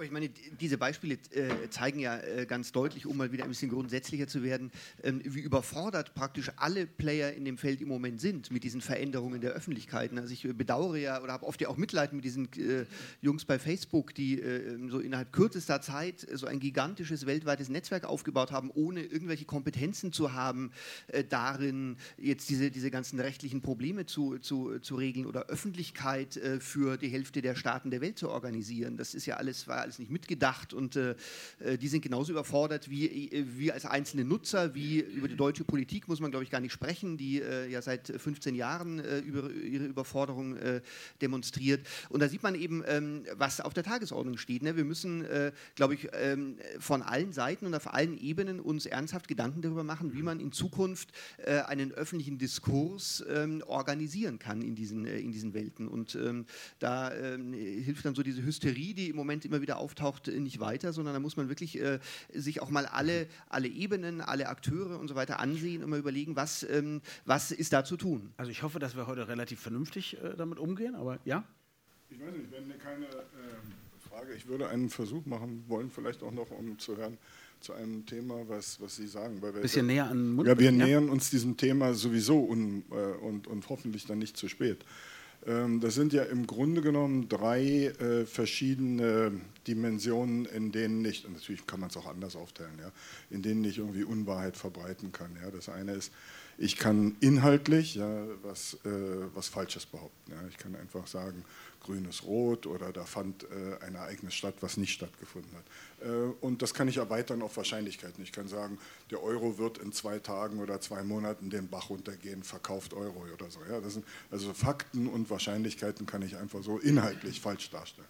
Aber ich meine, diese Beispiele äh, zeigen ja äh, ganz deutlich, um mal wieder ein bisschen grundsätzlicher zu werden, ähm, wie überfordert praktisch alle Player in dem Feld im Moment sind mit diesen Veränderungen der Öffentlichkeiten. Also ich äh, bedauere ja oder habe oft ja auch Mitleid mit diesen äh, Jungs bei Facebook, die äh, so innerhalb kürzester Zeit so ein gigantisches weltweites Netzwerk aufgebaut haben, ohne irgendwelche Kompetenzen zu haben, äh, darin jetzt diese, diese ganzen rechtlichen Probleme zu, zu, zu regeln oder Öffentlichkeit für die Hälfte der Staaten der Welt zu organisieren. Das ist ja alles, war alles nicht mitgedacht und äh, äh, die sind genauso überfordert wie äh, wir als einzelne Nutzer, wie über die deutsche Politik muss man, glaube ich, gar nicht sprechen, die ja seit 15 Jahren über ihre Überforderung demonstriert. Und da sieht man eben, ähm, was auf der Tagesordnung steht. Ne? Wir müssen, glaube ich, ähm, von allen Seiten und auf allen Ebenen uns ernsthaft Gedanken darüber machen, wie man in Zukunft einen öffentlichen Diskurs ähm, organisieren kann in diesen, in diesen Welten. Und da hilft dann so diese Hysterie, die im Moment immer wieder auftaucht, nicht weiter, sondern da muss man wirklich äh, sich auch mal alle, alle Ebenen, alle Akteure und so weiter ansehen und mal überlegen, was, ähm, was ist da zu tun. Also ich hoffe, dass wir heute relativ vernünftig äh, damit umgehen, aber ja? Ich weiß nicht, wenn keine äh, Frage, ich würde einen Versuch machen wollen, vielleicht auch noch, um zu hören, zu einem Thema, was, was Sie sagen. Weil wir, Bisschen näher an den Mund. Ja, wir ja? nähern uns diesem Thema sowieso un, äh, und, und hoffentlich dann nicht zu spät. Ähm, das sind ja im Grunde genommen drei äh, verschiedene Dimensionen, in denen nicht, und natürlich kann man es auch anders aufteilen, ja, in denen ich irgendwie Unwahrheit verbreiten kann. Ja. Das eine ist, ich kann inhaltlich ja, was, äh, was Falsches behaupten. Ja. Ich kann einfach sagen, grün ist rot oder da fand äh, ein Ereignis statt, was nicht stattgefunden hat. Äh, und das kann ich erweitern auf Wahrscheinlichkeiten. Ich kann sagen, der Euro wird in zwei Tagen oder zwei Monaten den Bach runtergehen, verkauft Euro oder so. Ja, das sind also Fakten und Wahrscheinlichkeiten kann ich einfach so inhaltlich falsch darstellen.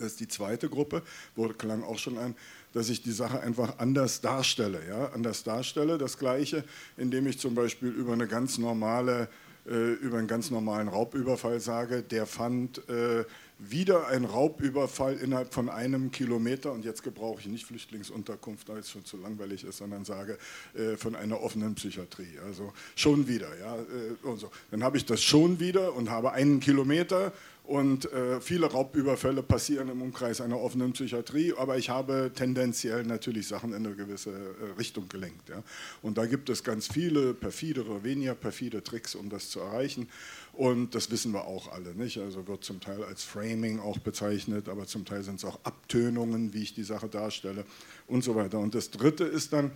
Das ist die zweite Gruppe, wurde klang auch schon an, dass ich die Sache einfach anders darstelle. Ja? Anders darstelle, das Gleiche, indem ich zum Beispiel über eine ganz normale über einen ganz normalen Raubüberfall sage, der fand äh, wieder ein Raubüberfall innerhalb von einem Kilometer und jetzt gebrauche ich nicht Flüchtlingsunterkunft, da es schon zu langweilig ist, sondern sage äh, von einer offenen Psychiatrie. Also schon wieder, ja. Äh, und so. Dann habe ich das schon wieder und habe einen Kilometer und äh, viele Raubüberfälle passieren im Umkreis einer offenen Psychiatrie, aber ich habe tendenziell natürlich Sachen in eine gewisse äh, Richtung gelenkt. Ja. Und da gibt es ganz viele perfidere, weniger perfide Tricks, um das zu erreichen. Und das wissen wir auch alle, nicht? Also wird zum Teil als Framing auch bezeichnet, aber zum Teil sind es auch Abtönungen, wie ich die Sache darstelle und so weiter. Und das Dritte ist dann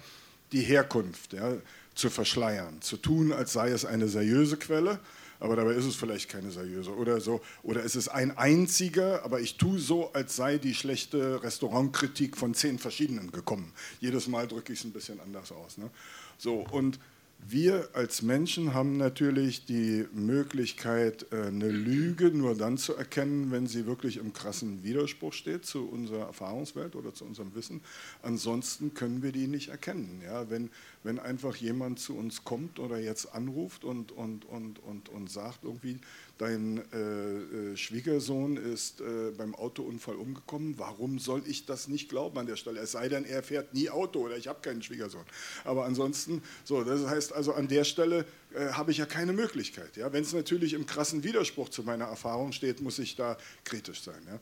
die Herkunft, ja, zu verschleiern, zu tun, als sei es eine seriöse Quelle aber dabei ist es vielleicht keine seriöse oder so. Oder es ist ein einziger, aber ich tue so, als sei die schlechte Restaurantkritik von zehn verschiedenen gekommen. Jedes Mal drücke ich es ein bisschen anders aus. Ne? So, und wir als Menschen haben natürlich die Möglichkeit, äh, eine Lüge nur dann zu erkennen, wenn sie wirklich im krassen Widerspruch steht zu unserer Erfahrungswelt oder zu unserem Wissen. Ansonsten können wir die nicht erkennen. Ja? Wenn, wenn einfach jemand zu uns kommt oder jetzt anruft und, und, und, und, und sagt irgendwie, dein äh, äh, Schwiegersohn ist äh, beim Autounfall umgekommen, warum soll ich das nicht glauben an der Stelle? Es sei denn, er fährt nie Auto oder ich habe keinen Schwiegersohn. Aber ansonsten, so, das heißt also an der Stelle äh, habe ich ja keine Möglichkeit. Ja? Wenn es natürlich im krassen Widerspruch zu meiner Erfahrung steht, muss ich da kritisch sein. Ja?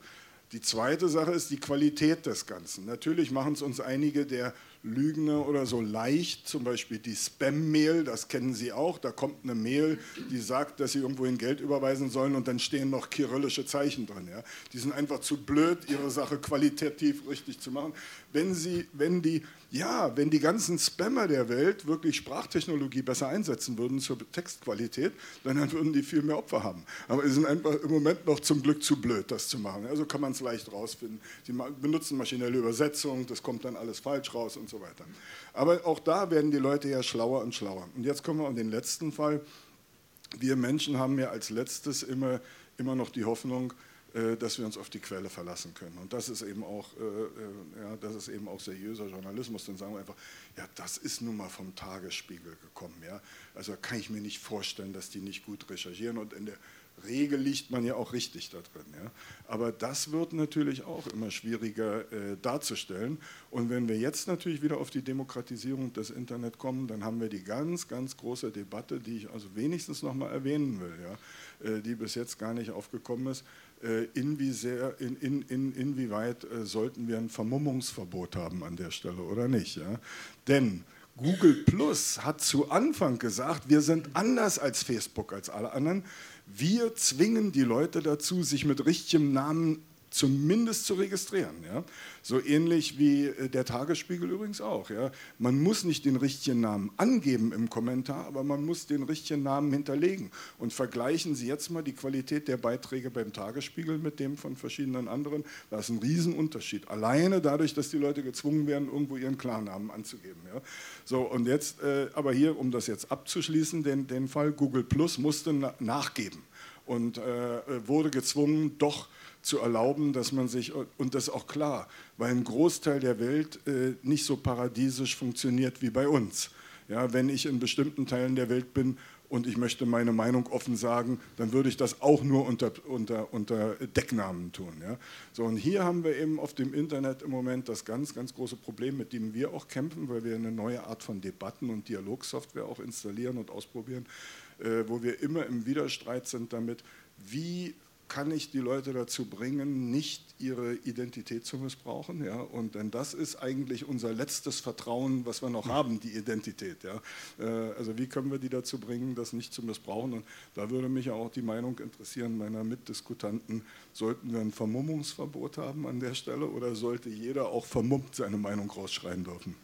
Die zweite Sache ist die Qualität des Ganzen. Natürlich machen es uns einige der Lügner oder so leicht, zum Beispiel die Spam-Mail, das kennen Sie auch, da kommt eine Mail, die sagt, dass Sie irgendwohin Geld überweisen sollen und dann stehen noch kyrillische Zeichen drin. Ja. Die sind einfach zu blöd, ihre Sache qualitativ richtig zu machen. Wenn, Sie, wenn, die, ja, wenn die ganzen Spammer der Welt wirklich Sprachtechnologie besser einsetzen würden zur Textqualität, dann würden die viel mehr Opfer haben. Aber sie sind einfach im Moment noch zum Glück zu blöd, das zu machen. Also kann man es leicht rausfinden. Sie benutzen maschinelle Übersetzung, das kommt dann alles falsch raus und so weiter. Aber auch da werden die Leute ja schlauer und schlauer. Und jetzt kommen wir an den letzten Fall. Wir Menschen haben ja als letztes immer, immer noch die Hoffnung, dass wir uns auf die Quelle verlassen können. Und das ist eben auch, äh, äh, ja, das ist eben auch seriöser Journalismus. Dann sagen wir einfach, ja, das ist nun mal vom Tagesspiegel gekommen. Ja? Also kann ich mir nicht vorstellen, dass die nicht gut recherchieren und in der Regel liegt man ja auch richtig da drin. Ja? Aber das wird natürlich auch immer schwieriger äh, darzustellen. Und wenn wir jetzt natürlich wieder auf die Demokratisierung des Internet kommen, dann haben wir die ganz, ganz große Debatte, die ich also wenigstens noch mal erwähnen will, ja? Äh, die bis jetzt gar nicht aufgekommen ist. Äh, inwie sehr, in, in, in, inwieweit äh, sollten wir ein Vermummungsverbot haben an der Stelle oder nicht? Ja? Denn Google Plus hat zu Anfang gesagt, wir sind anders als Facebook, als alle anderen. Wir zwingen die Leute dazu, sich mit richtigem Namen zumindest zu registrieren. Ja? So ähnlich wie äh, der Tagesspiegel übrigens auch. Ja? Man muss nicht den richtigen Namen angeben im Kommentar, aber man muss den richtigen Namen hinterlegen. Und vergleichen Sie jetzt mal die Qualität der Beiträge beim Tagesspiegel mit dem von verschiedenen anderen. Da ist ein Riesenunterschied. Alleine dadurch, dass die Leute gezwungen werden, irgendwo ihren Klarnamen anzugeben. Ja? So, und jetzt, äh, aber hier, um das jetzt abzuschließen, den, den Fall Google Plus musste na nachgeben und äh, wurde gezwungen, doch zu erlauben, dass man sich, und das ist auch klar, weil ein Großteil der Welt äh, nicht so paradiesisch funktioniert wie bei uns. Ja, wenn ich in bestimmten Teilen der Welt bin und ich möchte meine Meinung offen sagen, dann würde ich das auch nur unter, unter, unter Decknamen tun. Ja. So, und hier haben wir eben auf dem Internet im Moment das ganz, ganz große Problem, mit dem wir auch kämpfen, weil wir eine neue Art von Debatten und Dialogsoftware auch installieren und ausprobieren, wo wir immer im Widerstreit sind damit, wie kann ich die Leute dazu bringen, nicht ihre Identität zu missbrauchen. Ja? Und denn das ist eigentlich unser letztes Vertrauen, was wir noch haben, die Identität. Ja? Äh, also wie können wir die dazu bringen, das nicht zu missbrauchen? Und da würde mich auch die Meinung interessieren meiner Mitdiskutanten, sollten wir ein Vermummungsverbot haben an der Stelle oder sollte jeder auch vermummt seine Meinung rausschreien dürfen?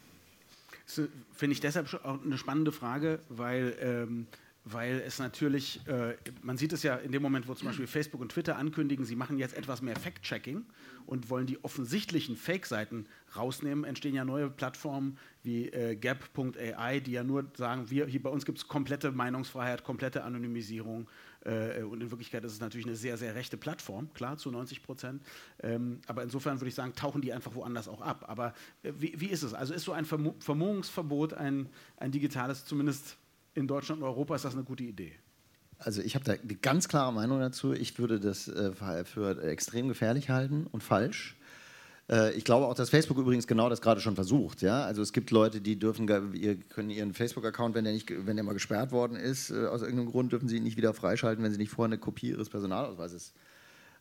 Das finde ich deshalb auch eine spannende Frage, weil... Ähm, weil es natürlich, äh, man sieht es ja in dem Moment, wo zum Beispiel Facebook und Twitter ankündigen, sie machen jetzt etwas mehr Fact-Checking und wollen die offensichtlichen Fake-Seiten rausnehmen, entstehen ja neue Plattformen wie äh, Gap.ai, die ja nur sagen, wir, hier bei uns gibt es komplette Meinungsfreiheit, komplette Anonymisierung äh, und in Wirklichkeit ist es natürlich eine sehr, sehr rechte Plattform, klar, zu 90 Prozent. Ähm, aber insofern würde ich sagen, tauchen die einfach woanders auch ab. Aber äh, wie, wie, ist es? Also ist so ein Vermu Vermummungsverbot ein, ein digitales, zumindest in Deutschland und Europa ist das eine gute Idee? Also ich habe da eine ganz klare Meinung dazu. Ich würde das äh, für extrem gefährlich halten und falsch. Äh, ich glaube auch, dass Facebook übrigens genau das gerade schon versucht. Ja? Also es gibt Leute, die dürfen, können ihren Facebook-Account, wenn der, wenn der mal gesperrt worden ist, äh, aus irgendeinem Grund, dürfen sie ihn nicht wieder freischalten, wenn sie nicht vorher eine Kopie ihres Personalausweises äh,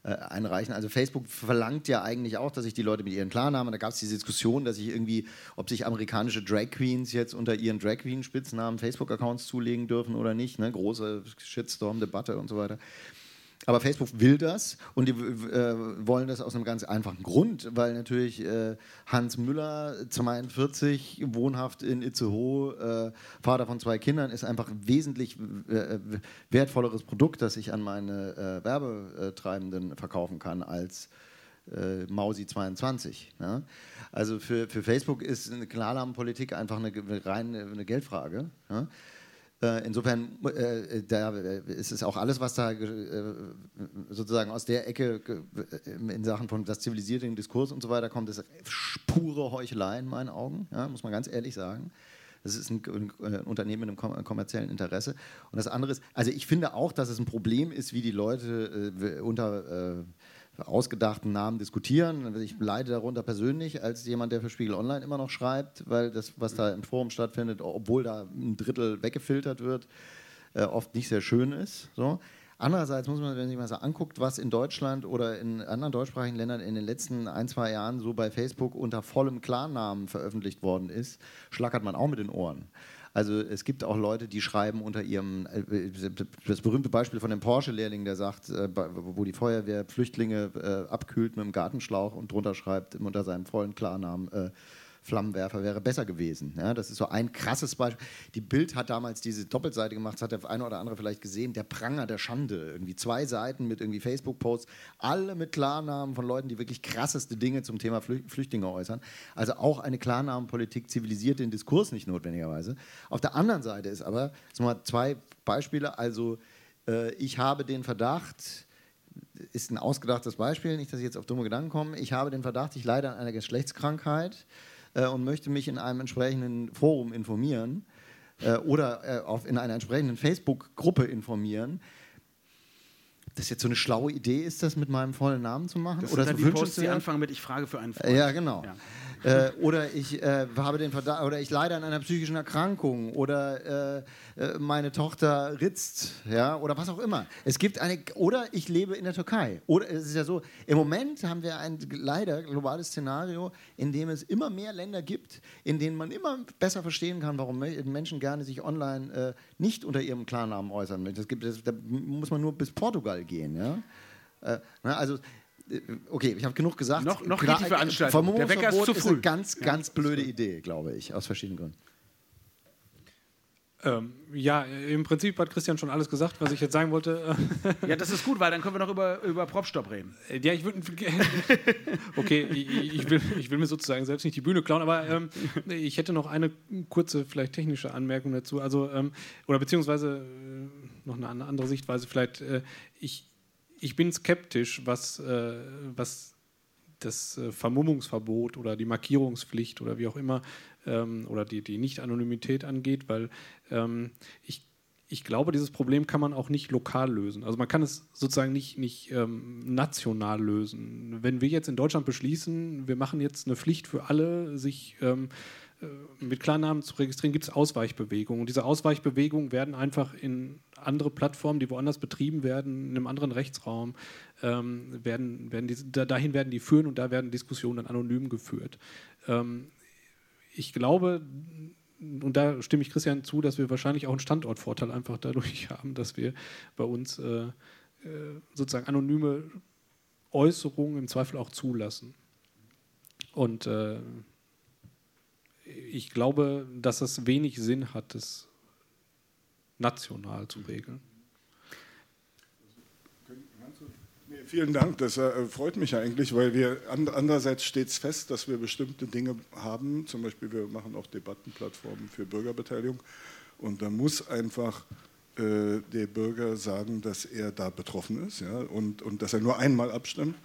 einreichen. Also Facebook verlangt ja eigentlich auch, dass sich die Leute mit ihren Klarnamen, da gab es diese Diskussion, dass sich irgendwie, ob sich amerikanische Drag Queens jetzt unter ihren Drag Queen Spitznamen Facebook-Accounts zulegen dürfen oder nicht, ne? große Shitstorm-Debatte und so weiter. Aber Facebook will das und die äh, wollen das aus einem ganz einfachen Grund, weil natürlich äh, Hans Müller, 42, wohnhaft in Itzehoe, äh, Vater von zwei Kindern, ist einfach ein wesentlich wertvolleres Produkt, das ich an meine äh, Werbetreibenden verkaufen kann als äh, Mausi 22. Ja? Also für, für Facebook ist eine Klarnamenpolitik einfach eine, rein eine Geldfrage. Ja? Äh, insofern äh, da ist es auch alles, was da äh, sozusagen aus der Ecke äh, in Sachen von das zivilisierte Diskurs und so weiter kommt, ist pure Heuchelei in meinen Augen, ja, muss man ganz ehrlich sagen. Das ist ein, ein, Unternehmen mit einem kommerziellen Interesse. Und das andere ist, also ich finde auch, dass es ein Problem ist, wie die Leute äh, unter äh, ausgedachten Namen diskutieren. Ich leide darunter persönlich als jemand, der für Spiegel Online immer noch schreibt, weil das, was da im Forum stattfindet, obwohl da ein Drittel weggefiltert wird, äh, oft nicht sehr schön ist. So. Andererseits muss man, wenn man sich mal so anguckt, was in Deutschland oder in anderen deutschsprachigen Ländern in den letzten ein, zwei Jahren so bei Facebook unter vollem Klarnamen veröffentlicht worden ist, schlackert man auch mit den Ohren. Also es gibt auch Leute, die schreiben unter ihrem, äh, das berühmte Beispiel von dem Porsche-Lehrling, der sagt, äh, wo die Feuerwehr Flüchtlinge äh, abkühlt mit einem Gartenschlauch und drunter schreibt unter seinem vollen Klarnamen, Flammenwerfer wäre besser gewesen. Ja, das ist so ein krasses Beispiel. Die Bild hat damals diese Doppelseite gemacht, das hat der eine oder andere vielleicht gesehen, der Pranger der Schande. Irgendwie zwei Seiten mit irgendwie Facebook-Posts, alle mit Klarnamen von Leuten, die wirklich krasseste Dinge zum Thema Flüchtlinge äußern. Also auch eine Klarnamenpolitik zivilisiert den Diskurs nicht notwendigerweise. Auf der anderen Seite ist aber, mal zwei Beispiele, also äh, ich habe den Verdacht, ist ein ausgedachtes Beispiel, nicht, dass ich jetzt auf dumme Gedanken komme. Ich habe den Verdacht, ich leide an einer Geschlechtskrankheit äh, und möchte mich in einem entsprechenden Forum informieren äh, oder äh, auf, in einer entsprechenden Facebook-Gruppe informieren. Das jetzt so eine schlaue Idee ist, das mit meinem vollen Namen zu machen? Das oder sind dann die Posts, die anfangen mit Ich frage für einen Freund. Ja, genau. Ja. Äh, oder ich äh, habe den Verdacht, oder ich leide an einer psychischen Erkrankung oder äh, äh, meine Tochter ritzt, ja, oder was auch immer. Es gibt eine, oder ich lebe in der Türkei. Oder es ist ja so, im Moment haben wir ein leider globales Szenario, in dem es immer mehr Länder gibt, in denen man immer besser verstehen kann, warum Me- Menschen gerne sich online äh, nicht unter ihrem Klarnamen äußern. Das gibt, das, da muss man nur bis Portugal gehen, ja. Äh, na, also Okay, ich habe genug gesagt. Noch- noch Klar, geht die Veranstaltung. Der Wecker ist zu ist früh. eine ganz, Ja, ganz blöde Idee, glaube ich, aus verschiedenen Gründen. Ähm, ja, im Prinzip hat Christian schon alles gesagt, was ich jetzt sagen wollte. Ja, das ist gut, weil dann können wir noch über, über Propstop reden. Äh, Ja, ich würde. Okay, ich, ich, will, ich will mir sozusagen selbst nicht die Bühne klauen, aber ähm, ich hätte noch eine kurze, vielleicht technische Anmerkung dazu. Also, ähm, oder beziehungsweise äh, noch eine an- andere Sichtweise. Vielleicht, äh, ich, ich bin skeptisch, was, äh, was das äh, Vermummungsverbot oder die Markierungspflicht oder wie auch immer ähm, oder die, die Nicht-Anonymität angeht, weil ähm, ich, ich glaube, dieses Problem kann man auch nicht lokal lösen. Also man kann es sozusagen nicht, nicht ähm, national lösen. Wenn wir jetzt in Deutschland beschließen, wir machen jetzt eine Pflicht für alle, sich ähm, äh, mit Klarnamen zu registrieren, gibt es Ausweichbewegungen. Und diese Ausweichbewegungen werden einfach in andere Plattformen, die woanders betrieben werden, in einem anderen Rechtsraum, ähm, werden, werden die, da, dahin werden die führen und da werden Diskussionen dann anonym geführt. Ähm, ich glaube, und da stimme ich Christian zu, dass wir wahrscheinlich auch einen Standortvorteil einfach dadurch haben, dass wir bei uns äh, äh, sozusagen anonyme Äußerungen im Zweifel auch zulassen. Und äh, ich glaube, dass es wenig Sinn hat, das national zu regeln. Vielen Dank, das äh, freut mich eigentlich, weil wir and, andererseits steht es fest, dass wir bestimmte Dinge haben, zum Beispiel wir machen auch Debattenplattformen für Bürgerbeteiligung. Und da muss einfach äh, der Bürger sagen, dass er da betroffen ist ja, und, und dass er nur einmal abstimmt.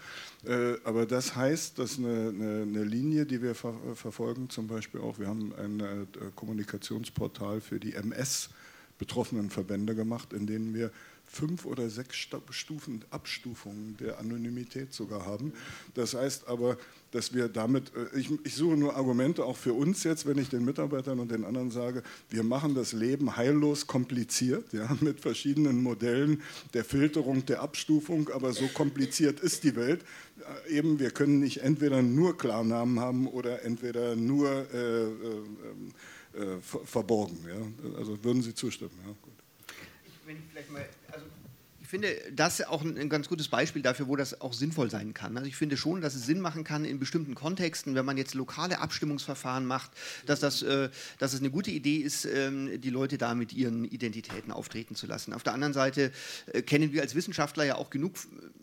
Äh, aber das heißt, dass eine, eine, eine Linie, die wir ver verfolgen, zum Beispiel auch, wir haben ein äh, Kommunikationsportal für die MS-betroffenen Verbände gemacht, in denen wir fünf oder sechs Stufen, Abstufungen der Anonymität sogar haben. Das heißt aber, dass wir damit, äh, ich, ich suche nur Argumente auch für uns jetzt, wenn ich den Mitarbeitern und den anderen sage, wir machen das Leben heillos kompliziert, ja, mit verschiedenen Modellen der Filterung, der Abstufung, aber so kompliziert ist die Welt. Äh, Eben, wir können nicht entweder nur Klarnamen haben oder entweder nur äh, äh, äh, ver- verborgen. Ja. Also würden Sie zustimmen? Ja, gut. Wenn ich vielleicht mal, also finde das auch ein, ganz gutes Beispiel dafür, wo das auch sinnvoll sein kann. Also ich finde schon, dass es Sinn machen kann in bestimmten Kontexten, wenn man jetzt lokale Abstimmungsverfahren macht, dass das, äh, dass es eine gute Idee ist, ähm, die Leute da mit ihren Identitäten auftreten zu lassen. Auf der anderen Seite äh, kennen wir als Wissenschaftler ja auch genug,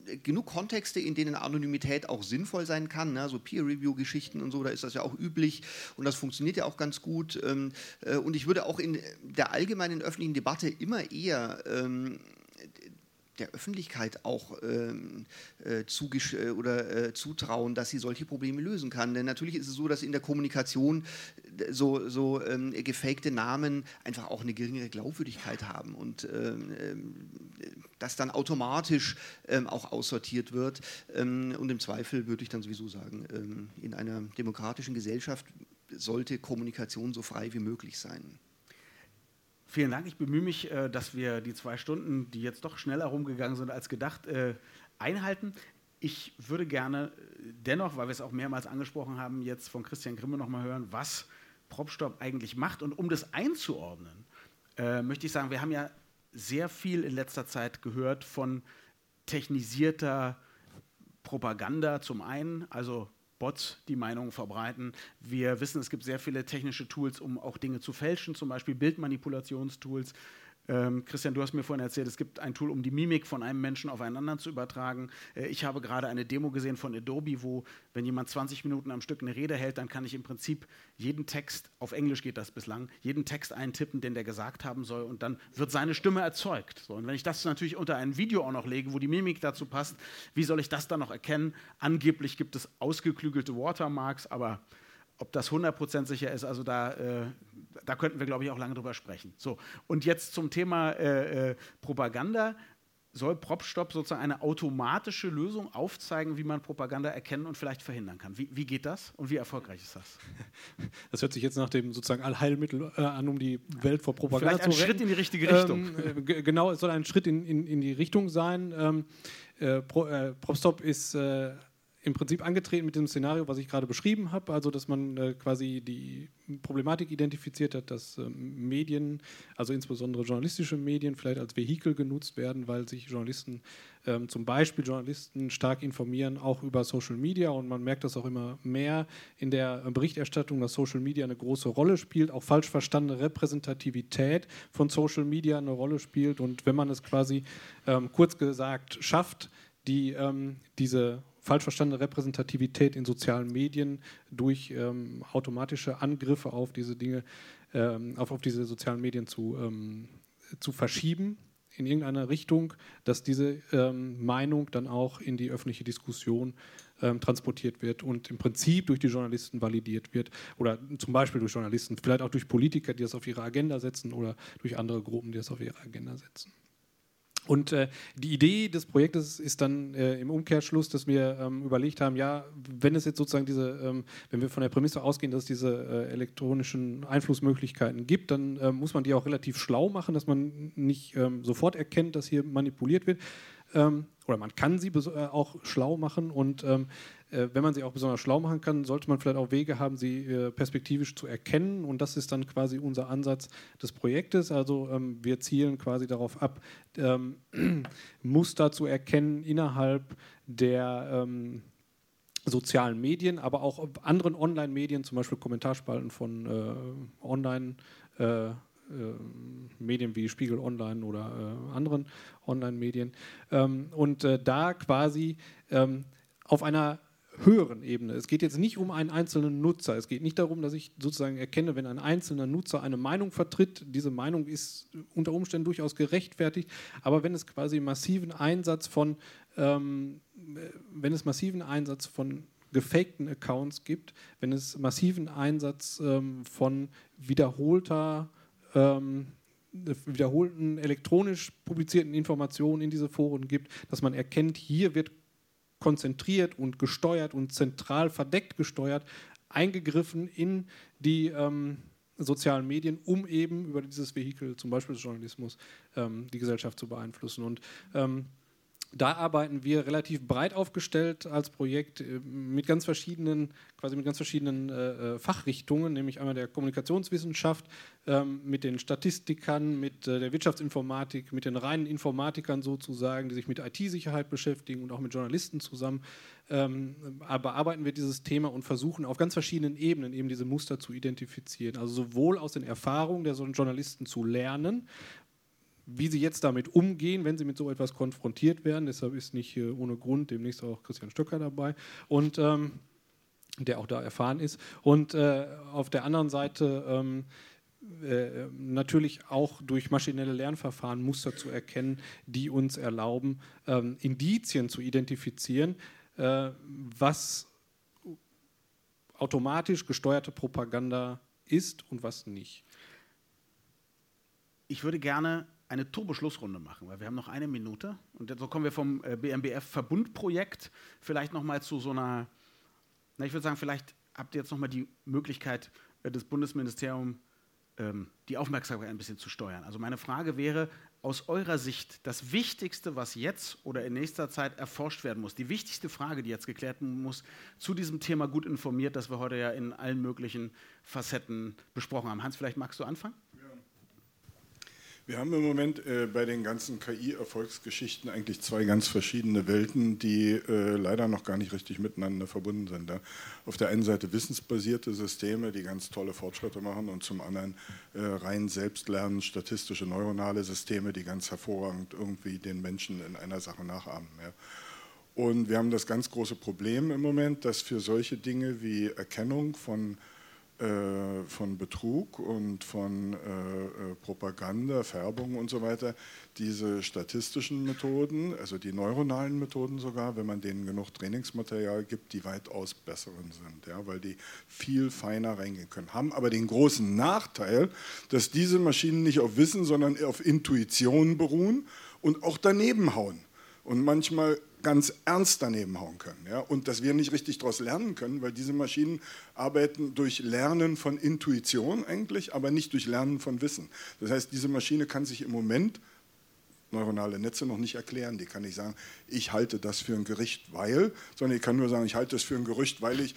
äh, genug Kontexte, in denen Anonymität auch sinnvoll sein kann, ne? so Peer-Review-Geschichten und so, da ist das ja auch üblich und das funktioniert ja auch ganz gut. Ähm, äh, und ich würde auch in der allgemeinen öffentlichen Debatte immer eher ähm, der Öffentlichkeit auch ähm, äh, äh, oder äh, zutrauen, dass sie solche Probleme lösen kann. Denn natürlich ist es so, dass in der Kommunikation äh, so, so ähm, gefakte Namen einfach auch eine geringere Glaubwürdigkeit haben und ähm, ähm, das dann automatisch ähm, auch aussortiert wird. Ähm, und im Zweifel würde ich dann sowieso sagen, in einer demokratischen Gesellschaft sollte Kommunikation so frei wie möglich sein. Vielen Dank. Ich bemühe mich, äh, dass wir die zwei Stunden, die jetzt doch schneller rumgegangen sind als gedacht, äh, einhalten. Ich würde gerne äh, dennoch, weil wir es auch mehrmals angesprochen haben, jetzt von Christian Grimme nochmal hören, was Propstop eigentlich macht. Und um das einzuordnen, möchte ich sagen, wir haben ja sehr viel in letzter Zeit gehört von technisierter Propaganda zum einen, also Bots, die Meinungen verbreiten. Wir wissen, es gibt sehr viele technische Tools, um auch Dinge zu fälschen, zum Beispiel Bildmanipulationstools. Ähm, Christian, du hast mir vorhin erzählt, es gibt ein Tool, um die Mimik von einem Menschen auf einen anderen zu übertragen. Äh, ich habe gerade eine Demo gesehen von Adobe, wo, wenn jemand 20 Minuten am Stück eine Rede hält, dann kann ich im Prinzip jeden Text, auf Englisch geht das bislang, jeden Text eintippen, den der gesagt haben soll und dann wird seine Stimme erzeugt. So, und wenn ich das natürlich unter ein Video auch noch lege, wo die Mimik dazu passt, wie soll ich das dann noch erkennen? Angeblich gibt es ausgeklügelte Watermarks, aber ob das 100% sicher ist, also da, äh, da könnten wir, glaube ich, auch lange drüber sprechen. So, und jetzt zum Thema äh, äh, Propaganda. Soll PropStop sozusagen eine automatische Lösung aufzeigen, wie man Propaganda erkennen und vielleicht verhindern kann? Wie, wie geht das und wie erfolgreich ist das? Das hört sich jetzt nach dem sozusagen Allheilmittel äh, an, um die Welt vor Propaganda vielleicht zu retten. ein Schritt in die richtige Richtung. Ähm, äh, genau, es soll ein Schritt in, in, in die Richtung sein. Ähm, äh, Pro, PropStop ist im Prinzip angetreten mit dem Szenario, was ich gerade beschrieben habe, also dass man äh, quasi die Problematik identifiziert hat, dass äh, Medien, also insbesondere journalistische Medien, vielleicht als Vehikel genutzt werden, weil sich Journalisten, ähm, zum Beispiel Journalisten, stark informieren, auch über Social Media. Und man merkt das auch immer mehr in der Berichterstattung, dass Social Media eine große Rolle spielt, auch falsch verstandene Repräsentativität von Social Media eine Rolle spielt. Und wenn man es quasi ähm, kurz gesagt schafft, die ähm, diese falsch verstandene Repräsentativität in sozialen Medien durch ähm, automatische Angriffe auf diese Dinge, ähm, auf, auf diese sozialen Medien zu, ähm, zu verschieben in irgendeiner Richtung, dass diese ähm, Meinung dann auch in die öffentliche Diskussion ähm, transportiert wird und im Prinzip durch die Journalisten validiert wird oder zum Beispiel durch Journalisten, vielleicht auch durch Politiker, die das auf ihre Agenda setzen oder durch andere Gruppen, die das auf ihre Agenda setzen. Und äh, die Idee des Projektes ist dann äh, im Umkehrschluss, dass wir ähm, überlegt haben, ja, wenn es jetzt sozusagen diese, ähm, wenn wir von der Prämisse ausgehen, dass es diese äh, elektronischen Einflussmöglichkeiten gibt, dann äh, muss man die auch relativ schlau machen, dass man nicht ähm, sofort erkennt, dass hier manipuliert wird. Ähm, oder man kann sie äh, auch schlau machen und ähm, äh, wenn man sie auch besonders schlau machen kann, sollte man vielleicht auch Wege haben, sie äh, perspektivisch zu erkennen. Und das ist dann quasi unser Ansatz des Projektes. Also ähm, wir zielen quasi darauf ab, ähm, Muster zu erkennen innerhalb der ähm, sozialen Medien, aber auch anderen Online-Medien, zum Beispiel Kommentarspalten von äh, Online- äh, äh, Medien wie Spiegel Online oder äh, anderen Online-Medien. Und äh, da quasi auf einer höheren Ebene. Es geht jetzt nicht um einen einzelnen Nutzer. Es geht nicht darum, dass ich sozusagen erkenne, wenn ein einzelner Nutzer eine Meinung vertritt, diese Meinung ist unter Umständen durchaus gerechtfertigt, aber wenn es quasi massiven Einsatz von, ähm, wenn es massiven Einsatz von gefakten Accounts gibt, wenn es massiven Einsatz ähm, von wiederholter ähm, wiederholten elektronisch publizierten Informationen in diese Foren gibt, dass man erkennt, hier wird konzentriert und gesteuert und zentral verdeckt gesteuert, eingegriffen in die ähm, sozialen Medien, um eben über dieses Vehikel, zum Beispiel des Journalismus, ähm, die Gesellschaft zu beeinflussen. Und ähm, da arbeiten wir relativ breit aufgestellt als Projekt äh, mit ganz verschiedenen, quasi mit ganz verschiedenen äh, äh, Fachrichtungen, nämlich einmal der Kommunikationswissenschaft, ähm, mit den Statistikern, mit äh, der Wirtschaftsinformatik, mit den reinen Informatikern sozusagen, die sich mit IT-Sicherheit beschäftigen und auch mit Journalisten zusammen. Ähm, bearbeiten wir dieses Thema und versuchen auf ganz verschiedenen Ebenen eben diese Muster zu identifizieren. Also sowohl aus den Erfahrungen der Journalisten zu lernen, wie sie jetzt damit umgehen, wenn sie mit so etwas konfrontiert werden. Deshalb ist nicht ohne Grund demnächst auch Christian Stöcker dabei und ähm, der auch da erfahren ist. Und äh, auf der anderen Seite ähm, äh, natürlich auch durch maschinelle Lernverfahren Muster zu erkennen, die uns erlauben, ähm, Indizien zu identifizieren, äh, was automatisch gesteuerte Propaganda ist und was nicht. Ich würde gerne eine Turbo-Schlussrunde machen, weil wir haben noch eine Minute. Und so kommen wir vom äh, BMBF-Verbundprojekt vielleicht nochmal zu so einer, na, ich würde sagen, vielleicht habt ihr jetzt nochmal die Möglichkeit, äh, des Bundesministeriums ähm, die Aufmerksamkeit ein bisschen zu steuern. Also meine Frage wäre, aus eurer Sicht das Wichtigste, was jetzt oder in nächster Zeit erforscht werden muss, die wichtigste Frage, die jetzt geklärt werden muss, zu diesem Thema gut informiert, das wir heute ja in allen möglichen Facetten besprochen haben. Hans, vielleicht magst du anfangen? Wir haben im Moment äh, bei den ganzen KI-Erfolgsgeschichten eigentlich zwei ganz verschiedene Welten, die äh, leider noch gar nicht richtig miteinander verbunden sind. Ja? Auf der einen Seite wissensbasierte Systeme, die ganz tolle Fortschritte machen, und zum anderen äh, rein selbstlernend statistische neuronale Systeme, die ganz hervorragend irgendwie den Menschen in einer Sache nachahmen. Ja? Und wir haben das ganz große Problem im Moment, dass für solche Dinge wie Erkennung von äh, von Betrug und von äh, äh, Propaganda, Färbung und so weiter, diese statistischen Methoden, also die neuronalen Methoden sogar, wenn man denen genug Trainingsmaterial gibt, die weitaus besseren sind, ja, weil die viel feiner reingehen können. Haben aber den großen Nachteil, dass diese Maschinen nicht auf Wissen, sondern auf Intuition beruhen und auch daneben hauen. Und manchmal ganz ernst daneben hauen können. Ja? Und dass wir nicht richtig daraus lernen können, weil diese Maschinen arbeiten durch Lernen von Intuition eigentlich, aber nicht durch Lernen von Wissen. Das heißt, diese Maschine kann sich im Moment neuronale Netze noch nicht erklären. Die kann nicht sagen, ich halte das für ein Gericht, weil, sondern die kann nur sagen, ich halte das für ein Gerücht, weil ich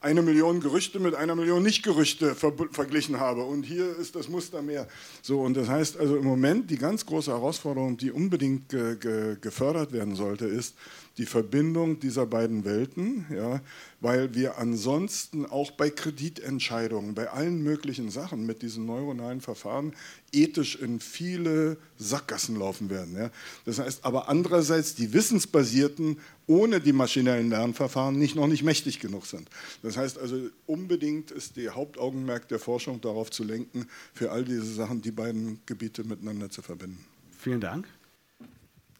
eine Million Gerüchte mit einer Million Nicht-Gerüchte ver verglichen habe. Und hier ist das Muster mehr. So, und das heißt also im Moment die ganz große Herausforderung, die unbedingt ge ge gefördert werden sollte, ist, die Verbindung dieser beiden Welten, ja, weil wir ansonsten auch bei Kreditentscheidungen, bei allen möglichen Sachen mit diesen neuronalen Verfahren ethisch in viele Sackgassen laufen werden. Ja. Das heißt aber andererseits die wissensbasierten ohne die maschinellen Lernverfahren nicht noch nicht mächtig genug sind. Das heißt also unbedingt ist die Hauptaugenmerk der Forschung darauf zu lenken, für all diese Sachen die beiden Gebiete miteinander zu verbinden. Vielen Dank.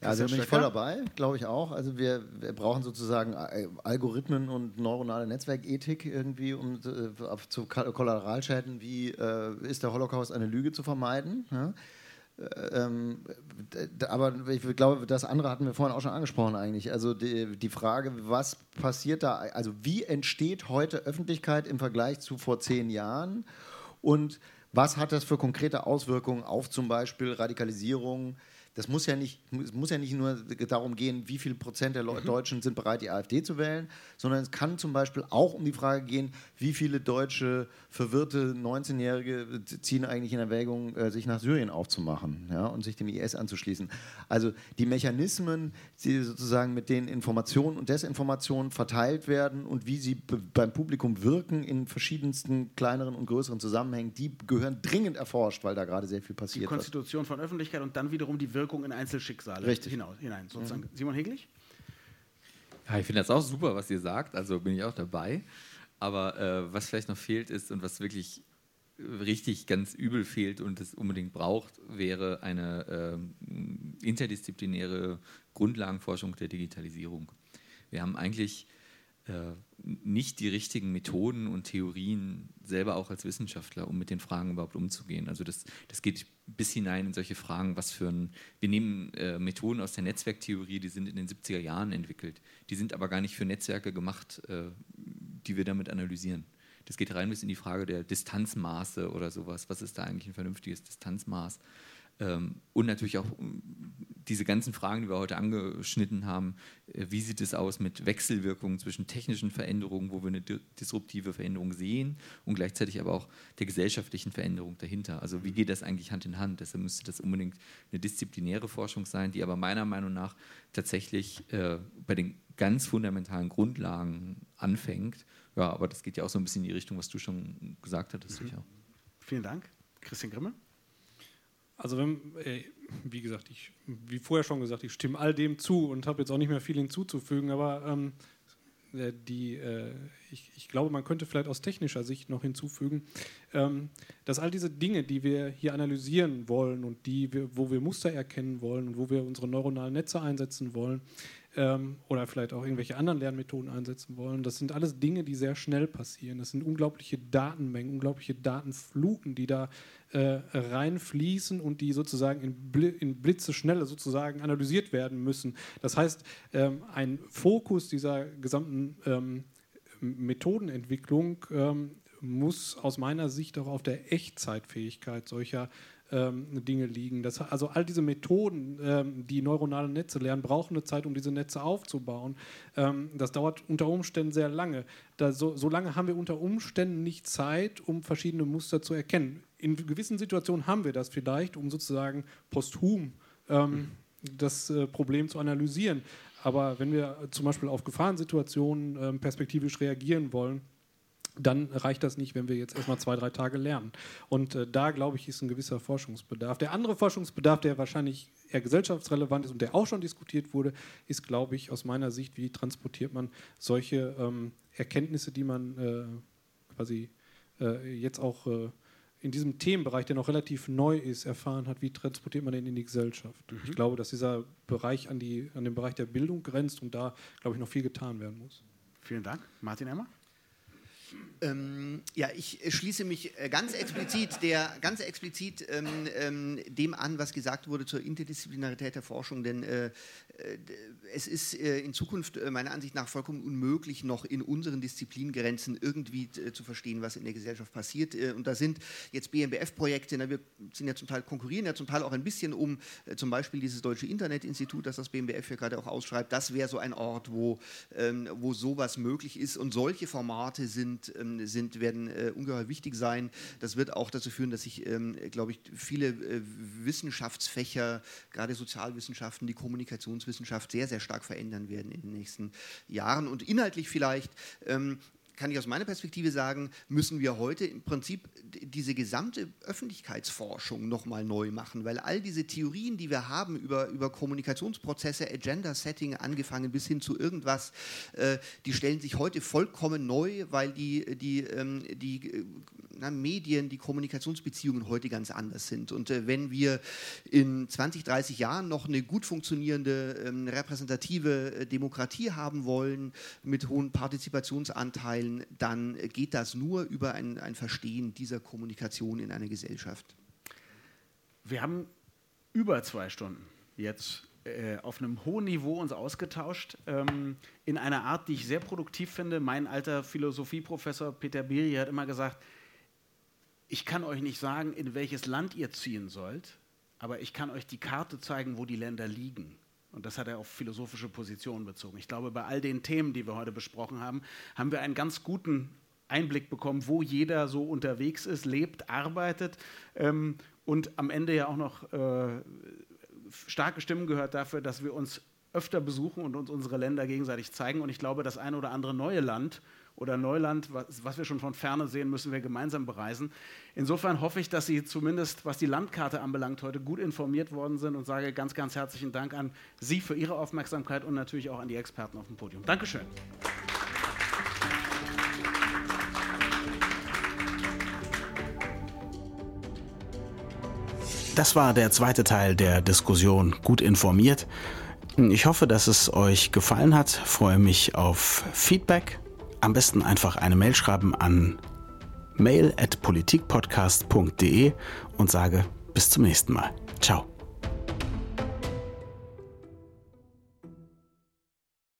Ja, also bin ich voll dabei, glaube ich auch. Also wir, wir, brauchen sozusagen äh, Algorithmen und neuronale Netzwerkethik irgendwie, um äh, zu Kollateralschäden wie äh, ist der Holocaust eine Lüge zu vermeiden. Ja? Äh, ähm, aber ich glaube, das andere hatten wir vorhin auch schon angesprochen eigentlich. Also die, die Frage, was passiert da, also wie entsteht heute Öffentlichkeit im Vergleich zu vor zehn Jahren und was hat das für konkrete Auswirkungen auf zum Beispiel Radikalisierung, das muss ja nicht, muss ja nicht nur darum gehen, wie viel Prozent der mhm. Deutschen sind bereit, die AfD zu wählen, sondern es kann zum Beispiel auch um die Frage gehen, wie viele deutsche verwirrte 19-Jährige ziehen eigentlich in Erwägung, äh, sich nach Syrien aufzumachen ja, und sich dem IS anzuschließen. Also die Mechanismen, die sozusagen mit denen Informationen und Desinformationen verteilt werden und wie sie beim Publikum wirken in verschiedensten kleineren und größeren Zusammenhängen, die gehören dringend erforscht, weil da gerade sehr viel passiert. Die Konstitution von Öffentlichkeit und dann wiederum die Wirkung Wirkung in Einzelschicksale Richtig. hinaus, hinein. Sozusagen. Mhm. Simon Heglich? Ja, ich finde das auch super, was ihr sagt, also bin ich auch dabei. Aber äh, was vielleicht noch fehlt ist und was wirklich richtig ganz übel fehlt und es unbedingt braucht, wäre eine äh, interdisziplinäre Grundlagenforschung der Digitalisierung. Wir haben eigentlich äh, nicht die richtigen Methoden und Theorien selber auch als Wissenschaftler, um mit den Fragen überhaupt umzugehen. Also das, das geht bis hinein in solche Fragen, was für ein, wir nehmen äh, Methoden aus der Netzwerktheorie, die sind in den 70er Jahren entwickelt, die sind aber gar nicht für Netzwerke gemacht, äh, die wir damit analysieren. Das geht rein bis in die Frage der Distanzmaße oder sowas. Was ist da eigentlich ein vernünftiges Distanzmaß? Ähm, und natürlich auch ähm, diese ganzen Fragen, die wir heute angeschnitten haben, äh, wie sieht es aus mit Wechselwirkungen zwischen technischen Veränderungen, wo wir eine disruptive Veränderung sehen und gleichzeitig aber auch der gesellschaftlichen Veränderung dahinter. Also wie geht das eigentlich Hand in Hand? Deshalb müsste das unbedingt eine disziplinäre Forschung sein, die aber meiner Meinung nach tatsächlich äh, bei den ganz fundamentalen Grundlagen anfängt. Ja, aber das geht ja auch so ein bisschen in die Richtung, was du schon gesagt hattest. Mhm. Vielen Dank. Christian Grimme? Also wenn, äh, wie gesagt, ich, wie vorher schon gesagt, ich stimme all dem zu und habe jetzt auch nicht mehr viel hinzuzufügen, aber ähm, äh, die, äh, ich, ich, glaube, man könnte vielleicht aus technischer Sicht noch hinzufügen, ähm, dass all diese Dinge, die wir hier analysieren wollen und die wir, wo wir Muster erkennen wollen und wo wir unsere neuronalen Netze einsetzen wollen, ähm, oder vielleicht auch irgendwelche anderen Lernmethoden einsetzen wollen. Das sind alles Dinge, die sehr schnell passieren. Das sind unglaubliche Datenmengen, unglaubliche Datenfluten, die da äh, reinfließen und die sozusagen in, Bl in Blitzeschnelle sozusagen analysiert werden müssen. Das heißt, ähm, ein Fokus dieser gesamten ähm, Methodenentwicklung ähm, muss aus meiner Sicht auch auf der Echtzeitfähigkeit solcher ähm, Dinge liegen. Das, also all diese Methoden, ähm, die neuronale Netze lernen, brauchen eine Zeit, um diese Netze aufzubauen. Ähm, das dauert unter Umständen sehr lange. Da, so, so lange haben wir unter Umständen nicht Zeit, um verschiedene Muster zu erkennen. in gewissen Situationen haben wir das vielleicht, um sozusagen posthum ähm, das äh, Problem zu analysieren. Aber wenn wir zum Beispiel auf Gefahrensituationen ähm, perspektivisch reagieren wollen, dann reicht das nicht, wenn wir jetzt erstmal zwei, drei Tage lernen. Und äh, da, glaube ich, ist ein gewisser Forschungsbedarf. Der andere Forschungsbedarf, der wahrscheinlich eher gesellschaftsrelevant ist und der auch schon diskutiert wurde, ist, glaube ich, aus meiner Sicht, wie transportiert man solche ähm, Erkenntnisse, die man äh, quasi äh, jetzt auch äh, in diesem Themenbereich, der noch relativ neu ist, erfahren hat, wie transportiert man den in die Gesellschaft. Mhm. Ich glaube, dass dieser Bereich an, die, an den Bereich der Bildung grenzt und da, glaube ich, noch viel getan werden muss. Vielen Dank. Martin Emmer? Ähm, ja, ich schließe mich äh, ganz explizit, der, ganz explizit ähm, ähm, dem an, was gesagt wurde zur Interdisziplinarität der Forschung, denn äh, äh es ist äh, in Zukunft äh, meiner Ansicht nach vollkommen unmöglich, noch in unseren Disziplingrenzen irgendwie äh, zu verstehen, was in der Gesellschaft passiert. und da sind jetzt BMBF-Projekte, wir sind ja zum Teil konkurrieren ja zum Teil auch ein bisschen um zum Beispiel dieses Deutsche Internetinstitut, das das BMBF ja gerade auch ausschreibt. Das wäre so ein Ort, wo, ähm, wo sowas möglich ist und solche Formate sind ähm, sind, werden äh, ungeheuer wichtig sein. Das wird auch dazu führen, dass sich, ähm, glaube ich, viele äh, Wissenschaftsfächer, gerade Sozialwissenschaften, die Kommunikationswissenschaft sehr, sehr stark verändern werden in den nächsten Jahren. Und inhaltlich vielleicht ähm, kann ich aus meiner Perspektive sagen, müssen wir heute im Prinzip diese gesamte Öffentlichkeitsforschung nochmal neu machen, weil all diese Theorien, die wir haben über, über Kommunikationsprozesse, Agenda-Setting angefangen bis hin zu irgendwas, äh, die stellen sich heute vollkommen neu, weil die, die, ähm, die äh, na, Medien, die Kommunikationsbeziehungen heute ganz anders sind. Und äh, wenn wir in 20, 30 Jahren noch eine gut funktionierende, ähm, repräsentative äh, Demokratie haben wollen, mit hohen Partizipationsanteilen, dann geht das nur über ein, ein Verstehen dieser Kommunikation in einer Gesellschaft. Wir haben über zwei Stunden jetzt äh, auf einem hohen Niveau uns ausgetauscht, ähm, in einer Art, die ich sehr produktiv finde. Mein alter Philosophieprofessor Peter Biri hat immer gesagt, ich kann euch nicht sagen, in welches Land ihr ziehen sollt, aber ich kann euch die Karte zeigen, wo die Länder liegen. Und das hat er auf philosophische Positionen bezogen. Ich glaube, bei all den Themen, die wir heute besprochen haben, haben wir einen ganz guten Einblick bekommen, wo jeder so unterwegs ist, lebt, arbeitet ähm, und am Ende ja auch noch äh, starke Stimmen gehört dafür, dass wir uns öfter besuchen und uns unsere Länder gegenseitig zeigen. Und ich glaube, das ein oder andere neue Land oder Neuland, was, was, wir schon von ferne sehen, müssen wir gemeinsam bereisen. Insofern hoffe ich, dass Sie zumindest, was die Landkarte anbelangt, heute gut informiert worden sind und sage ganz, ganz herzlichen Dank an Sie für Ihre Aufmerksamkeit und natürlich auch an die Experten auf dem Podium. Dankeschön. Das war der zweite Teil der Diskussion Gut informiert. Ich hoffe, dass es euch gefallen hat. Freue mich auf Feedback am besten einfach eine Mail schreiben an mail@politikpodcast.de und sage bis zum nächsten Mal. Ciao.